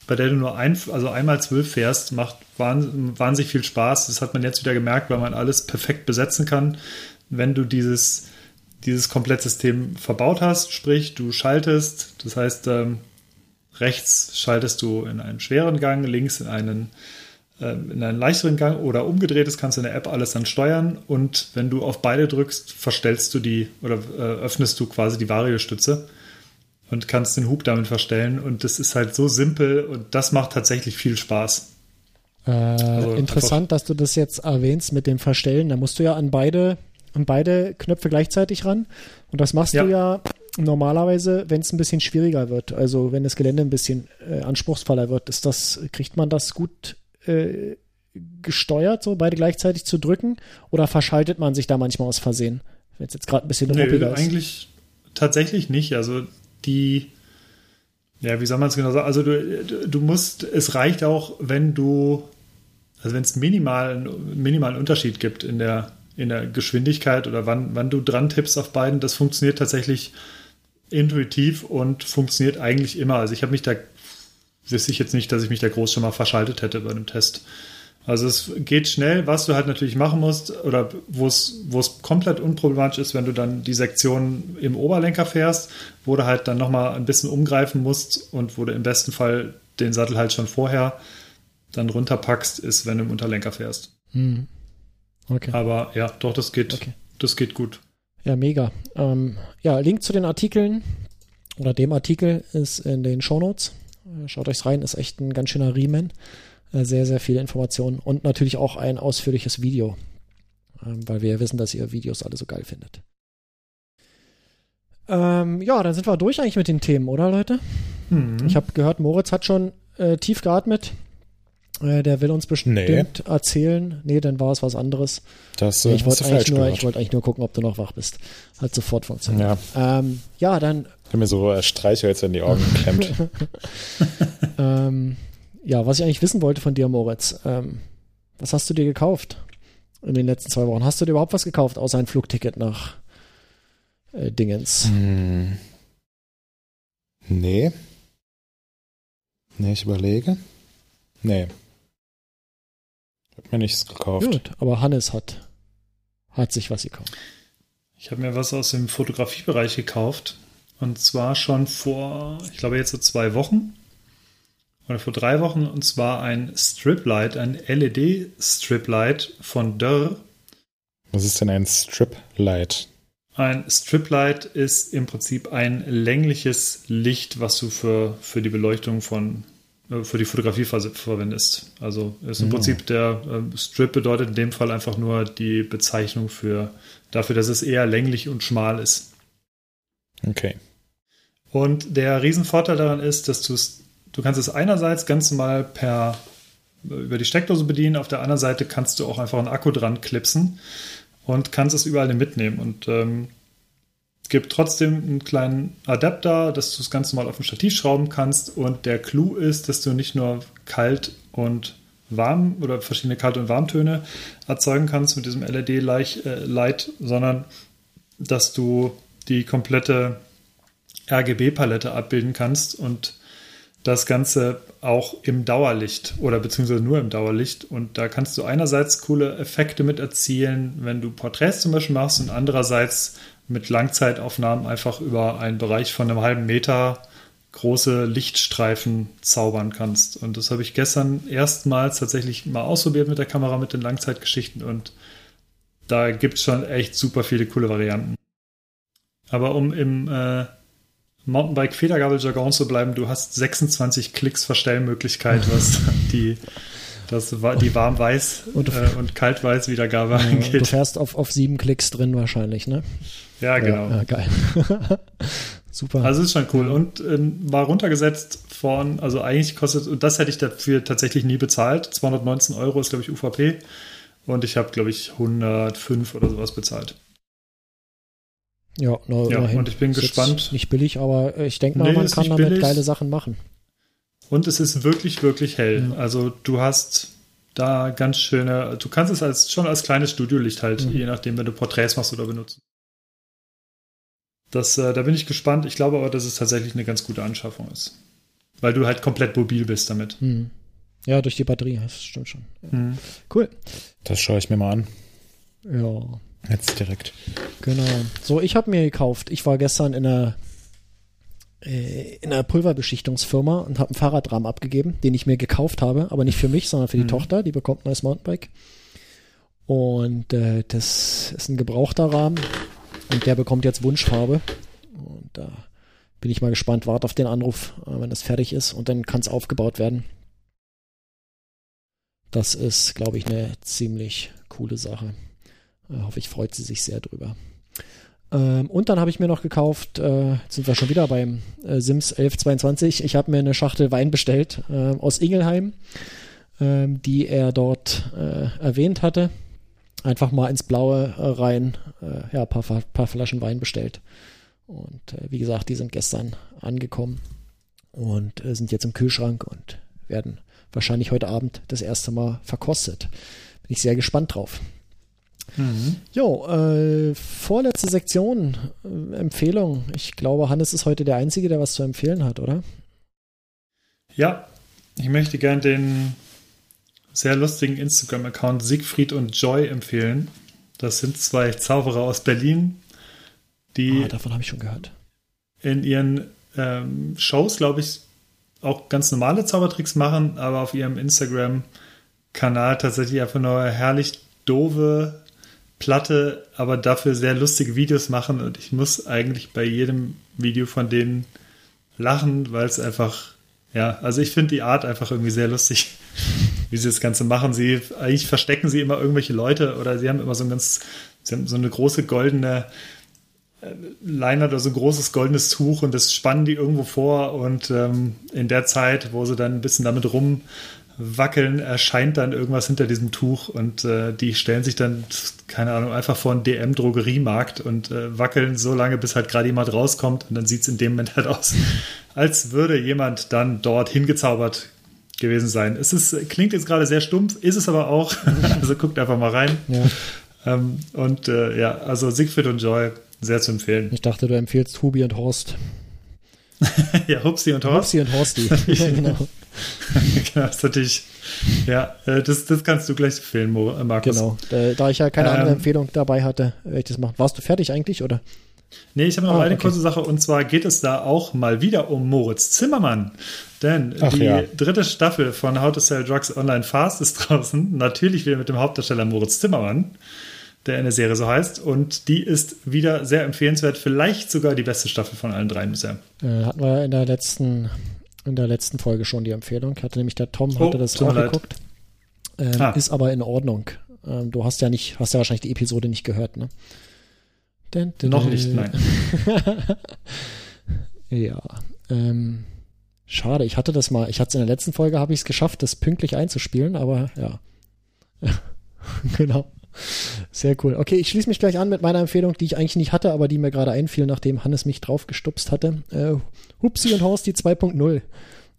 bei der du nur ein, also einmal zwölf fährst, macht wahnsinnig viel Spaß. Das hat man jetzt wieder gemerkt, weil man alles perfekt besetzen kann. Wenn du dieses, dieses Komplettsystem verbaut hast, sprich, du schaltest, das heißt, ähm, rechts schaltest du in einen schweren Gang, links in einen, äh, in einen leichteren Gang oder umgedreht, das kannst du in der App alles dann steuern und wenn du auf beide drückst, verstellst du die oder äh, öffnest du quasi die Variostütze und kannst den Hub damit verstellen. Und das ist halt so simpel und das macht tatsächlich viel Spaß. Äh, also interessant, dass du das jetzt erwähnst mit dem Verstellen. Da musst du ja an beide, an beide Knöpfe gleichzeitig ran. Und das machst ja. du ja normalerweise, wenn es ein bisschen schwieriger wird. Also wenn das Gelände ein bisschen äh, anspruchsvoller wird, ist das, kriegt man das gut äh, gesteuert, so beide gleichzeitig zu drücken? Oder verschaltet man sich da manchmal aus Versehen? Wenn es jetzt gerade ein bisschen nee, ruppiger ist. Eigentlich tatsächlich nicht. Also die, ja, wie soll man es genau sagen? Also du, du musst, es reicht auch, wenn du, also wenn es minimal, minimalen Unterschied gibt in der, in der Geschwindigkeit oder wann, wann du dran tippst auf beiden, das funktioniert tatsächlich intuitiv und funktioniert eigentlich immer. Also ich habe mich da, wüsste ich jetzt nicht, dass ich mich da groß schon mal verschaltet hätte bei einem Test. Also es geht schnell, was du halt natürlich machen musst oder wo es, komplett unproblematisch ist, wenn du dann die Sektion im Oberlenker fährst, wo du halt dann nochmal ein bisschen umgreifen musst und wo du im besten Fall den Sattel halt schon vorher dann runterpackst, ist, wenn du im Unterlenker fährst. Hm. Okay. Aber ja, doch, das geht, okay. das geht gut. Ja, mega. Ähm, ja, Link zu den Artikeln oder dem Artikel ist in den Shownotes. Schaut euch's rein, ist echt ein ganz schöner Riemen. Äh, sehr, sehr viele Informationen und natürlich auch ein ausführliches Video, ähm, weil wir ja wissen, dass ihr Videos alle so geil findet. Ähm, ja, dann sind wir durch eigentlich mit den Themen, oder Leute? Mhm. Ich habe gehört, Moritz hat schon äh, tief geatmet. Äh, der will uns bestimmt Nee. erzählen. Nee, dann war es was anderes. Das äh, ich wollte eigentlich, nur, ich wollte eigentlich nur gucken, ob du noch wach bist. Hat sofort funktioniert. ja, Ähm, ja, dann ich habe mir so äh, Streichhölzer in die Augen geklemmt. Ähm, ja, was ich eigentlich wissen wollte von dir, Moritz, ähm, was hast du dir gekauft in den letzten zwei Wochen? Hast du dir überhaupt was gekauft, außer ein Flugticket nach äh, Dingens? hm. Nee. Nee, ich überlege. Nee. Ich habe mir nichts gekauft. Gut, aber Hannes hat, hat sich was gekauft. Ich habe mir was aus dem Fotografiebereich gekauft. Und zwar schon vor, ich glaube jetzt so zwei Wochen. Oder vor drei Wochen. Und zwar ein Striplight, ein LED-Striplight von Dörr. Was ist denn ein Strip-Light? Ein Striplight ist im Prinzip ein längliches Licht, was du für, für die Beleuchtung von äh, für die Fotografie ver verwendest. Also ist im Mhm. Prinzip der äh, Strip bedeutet in dem Fall einfach nur die Bezeichnung für dafür, dass es eher länglich und schmal ist. Okay. Und der Riesenvorteil daran ist, dass du es, du kannst es einerseits ganz normal per über die Steckdose bedienen, auf der anderen Seite kannst du auch einfach einen Akku dran klipsen und kannst es überall mitnehmen. Und ähm, es gibt trotzdem einen kleinen Adapter, dass du es ganz normal auf ein Stativ schrauben kannst. Und der Clou ist, dass du nicht nur kalt und warm oder verschiedene Kalt- und Warmtöne erzeugen kannst mit diesem LED-Light, sondern dass du die komplette RGB-Palette abbilden kannst und das Ganze auch im Dauerlicht oder beziehungsweise nur im Dauerlicht. Und da kannst du einerseits coole Effekte mit erzielen, wenn du Porträts zum Beispiel machst und andererseits mit Langzeitaufnahmen einfach über einen Bereich von einem halben Meter große Lichtstreifen zaubern kannst. Und das habe ich gestern erstmals tatsächlich mal ausprobiert mit der Kamera mit den Langzeitgeschichten und da gibt es schon echt super viele coole Varianten. Aber um im äh, Mountainbike-Federgabel-Jargon zu bleiben, du hast 26 Klicks Verstellmöglichkeit, was die, das, die Warm-Weiß Und du- äh, und Kalt-Weiß-Wiedergabe Ja, du angeht. fährst auf, auf sieben Klicks drin wahrscheinlich, ne? Ja, genau. Ja, ja geil. Super. Also ist schon cool. Und ähm, war runtergesetzt von, also eigentlich kostet, und das hätte ich dafür tatsächlich nie bezahlt. 219 Euro ist, glaube ich, UVP. Und ich habe, glaube ich, 105 oder sowas bezahlt. Ja, na, Ja, immerhin. und ich bin Ist gespannt. Nicht billig, aber äh, ich denke mal, Nee, man kann damit billig. geile Sachen machen. Und es ist wirklich, wirklich hell. Ja. Also du hast da ganz schöne, du kannst es als schon als kleines Studiolicht halt, Mhm. je nachdem, wenn du Porträts machst oder benutzt. Das, äh, da bin ich gespannt. Ich glaube aber, dass es tatsächlich eine ganz gute Anschaffung ist. Weil du halt komplett mobil bist damit. Hm. Ja, durch die Batterie, das stimmt schon. Mhm. Cool. Das schaue ich mir mal an. Ja, Jetzt direkt. genau. So, ich habe mir gekauft, ich war gestern in einer äh, in einer Pulverbeschichtungsfirma und habe einen Fahrradrahmen abgegeben, den ich mir gekauft habe, aber nicht für mich, sondern für die Mhm. Tochter, die bekommt ein neues Mountainbike. Und äh, das ist ein gebrauchter Rahmen und der bekommt jetzt Wunschfarbe. Und da bin ich mal gespannt, warte auf den Anruf, äh, wenn das fertig ist und dann kann es aufgebaut werden. Das ist, glaube ich, eine ziemlich coole Sache. Äh, hoffe ich, freut sie sich sehr drüber. Ähm, und dann habe ich mir noch gekauft, äh, sind wir schon wieder beim äh, Sims 1122. Ich habe mir eine Schachtel Wein bestellt äh, aus Ingelheim, ähm, die er dort äh, erwähnt hatte. Einfach mal ins Blaue äh, rein, ja, ein paar, paar Flaschen Wein bestellt. Und wie gesagt, die sind gestern angekommen und sind jetzt im Kühlschrank und werden wahrscheinlich heute Abend das erste Mal verkostet. Bin ich sehr gespannt drauf. Mhm. Jo, äh, vorletzte Sektion, äh, Empfehlung. Ich glaube, Hannes ist heute der Einzige, der was zu empfehlen hat, oder? Ja, ich möchte gern den sehr lustigen Instagram-Account Siegfried und Joy empfehlen. Das sind zwei Zauberer aus Berlin, die Ah, davon habe ich schon gehört. in ihren ähm, Shows, glaube ich, auch ganz normale Zaubertricks machen, aber auf ihrem Instagram-Kanal tatsächlich einfach nur herrlich doofe, platte, aber dafür sehr lustige Videos machen. Und ich muss eigentlich bei jedem Video von denen lachen, weil es einfach, ja, also ich finde die Art einfach irgendwie sehr lustig, wie sie das Ganze machen. Sie, eigentlich verstecken sie immer irgendwelche Leute oder sie haben immer so ein ganz, sie haben so eine große goldene Leinert oder so ein großes goldenes Tuch und das spannen die irgendwo vor und ähm, in der Zeit, wo sie dann ein bisschen damit rum wackeln, erscheint dann irgendwas hinter diesem Tuch und äh, die stellen sich dann, keine Ahnung, einfach vor einen DM-Drogeriemarkt und äh, wackeln so lange, bis halt gerade jemand rauskommt und dann sieht es in dem Moment halt aus, als würde jemand dann dort hingezaubert gewesen sein. Es ist, klingt jetzt gerade sehr stumpf, ist es aber auch. also guckt einfach mal rein. Ja. Ähm, und äh, ja, also Siegfried und Joy, sehr zu empfehlen. Ich dachte, du empfiehlst Hubi und Horst. ja, Hupsi und Horst. Hupsi und Horsti. ja, genau. genau, das ist natürlich, ja, äh, das, das kannst du gleich empfehlen, äh, Markus. Genau. Da, da ich ja keine andere Ähm. Empfehlung dabei hatte, werde ich das machen. Warst du fertig eigentlich, oder? Nee, ich habe noch Ah, eine okay. kurze Sache und zwar geht es da auch mal wieder um Moritz Zimmermann. Denn Ach die ja. dritte Staffel von How to Sell Drugs Online Fast ist draußen. Natürlich wieder mit dem Hauptdarsteller Moritz Zimmermann, der in der Serie so heißt. Und die ist wieder sehr empfehlenswert. Vielleicht sogar die beste Staffel von allen dreien bisher. Äh, hatten wir in der letzten, in der letzten Folge schon die Empfehlung. Hatte nämlich der Tom Oh, hatte das auch leid. geguckt. Ähm, Ah. Ist aber in Ordnung. Ähm, du hast ja nicht, hast ja wahrscheinlich die Episode nicht gehört, ne? Dun, dun, Noch nicht, nein. ja. Ähm, schade, ich hatte das mal, ich hatte es in der letzten Folge, habe ich es geschafft, das pünktlich einzuspielen, aber ja. genau. Sehr cool. Okay, ich schließe mich gleich an mit meiner Empfehlung, die ich eigentlich nicht hatte, aber die mir gerade einfiel, nachdem Hannes mich draufgestupst hatte. Äh, Hupsi und Horsti 2.0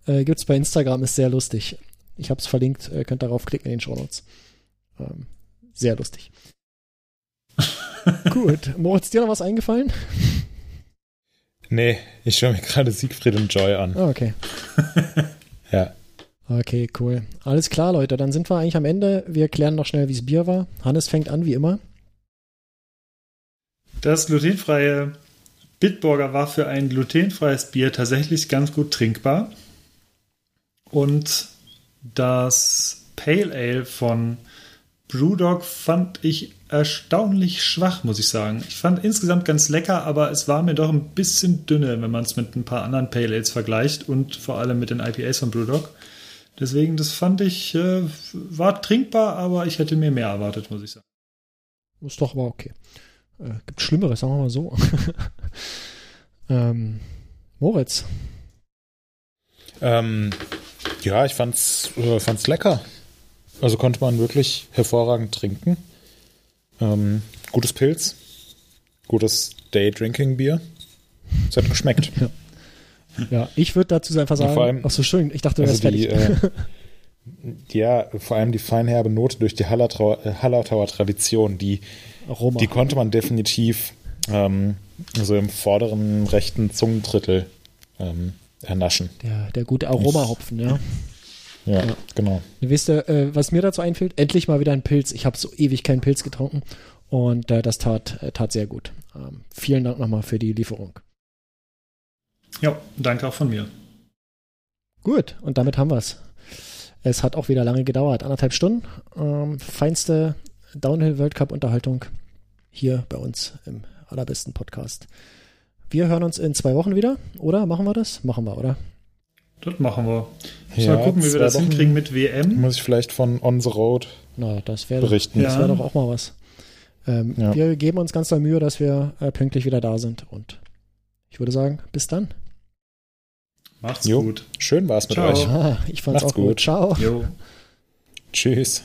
äh, gibt's bei Instagram, ist sehr lustig. Ich habe es verlinkt, äh, könnt darauf klicken in den Shownotes. Ähm, sehr lustig. Gut, Moritz, dir noch was eingefallen? Nee, ich schaue mir gerade Siegfried und Joy an. Ah, okay. Ja. Okay, cool. Alles klar, Leute. Dann sind wir eigentlich am Ende. Wir klären noch schnell, wie es Bier war. Hannes fängt an, wie immer. Das glutenfreie Bitburger war für ein glutenfreies Bier tatsächlich ganz gut trinkbar. Und das Pale Ale von Brewdog fand ich erstaunlich schwach, muss ich sagen. Ich fand insgesamt ganz lecker, aber es war mir doch ein bisschen dünne, wenn man es mit ein paar anderen Pale Ales vergleicht und vor allem mit den IPAs von Brewdog. Deswegen, das fand ich, äh, war trinkbar, aber ich hätte mir mehr erwartet, muss ich sagen. Ist doch aber okay. Äh, gibt Schlimmeres, sagen wir mal so. ähm, Moritz. Ähm, ja, ich fand's, äh, fand's lecker. Also konnte man wirklich hervorragend trinken. Ähm, gutes Pilz, gutes Day-Drinking-Bier. Es hat geschmeckt. Ja, ich würde dazu einfach Ja, sagen. allem- Ach so, schön. Ich dachte, du Also wärst die, fertig. äh, ja, vor allem die feinherbe Note durch die Hallertauer, äh, Hallertauer Tradition, die, Aroma. die konnte man definitiv ähm, so im vorderen rechten Zungendrittel ähm, ernaschen. der, der gute Aromahopfen, ja. Ja, Ja. genau. Ihr wisst, äh, was mir dazu einfällt? Endlich mal wieder ein Pilz. Ich habe so ewig keinen Pilz getrunken und äh, das tat, äh, tat sehr gut. Ähm, vielen Dank nochmal für die Lieferung. Ja, danke auch von mir. Gut, und damit haben wir's. Es hat auch wieder lange gedauert, anderthalb Stunden. Ähm, feinste Downhill World Cup Unterhaltung hier bei uns im allerbesten Podcast. Wir hören uns in zwei Wochen wieder, oder? Machen wir das? Machen wir, oder? Das machen wir. Ja, mal gucken, wie wir das Wochen hinkriegen mit WM. Muss ich vielleicht von On the Road Na, das wäre berichten. das Ja. wäre doch auch mal was. Ähm, Ja. Wir geben uns ganz doll Mühe, dass wir äh, pünktlich wieder da sind. Und ich würde sagen, bis dann. Macht's Jo. gut. Schön war's mit Ciao. euch. Ah, ich fand's Macht's auch gut. gut. Ciao. Jo. Tschüss.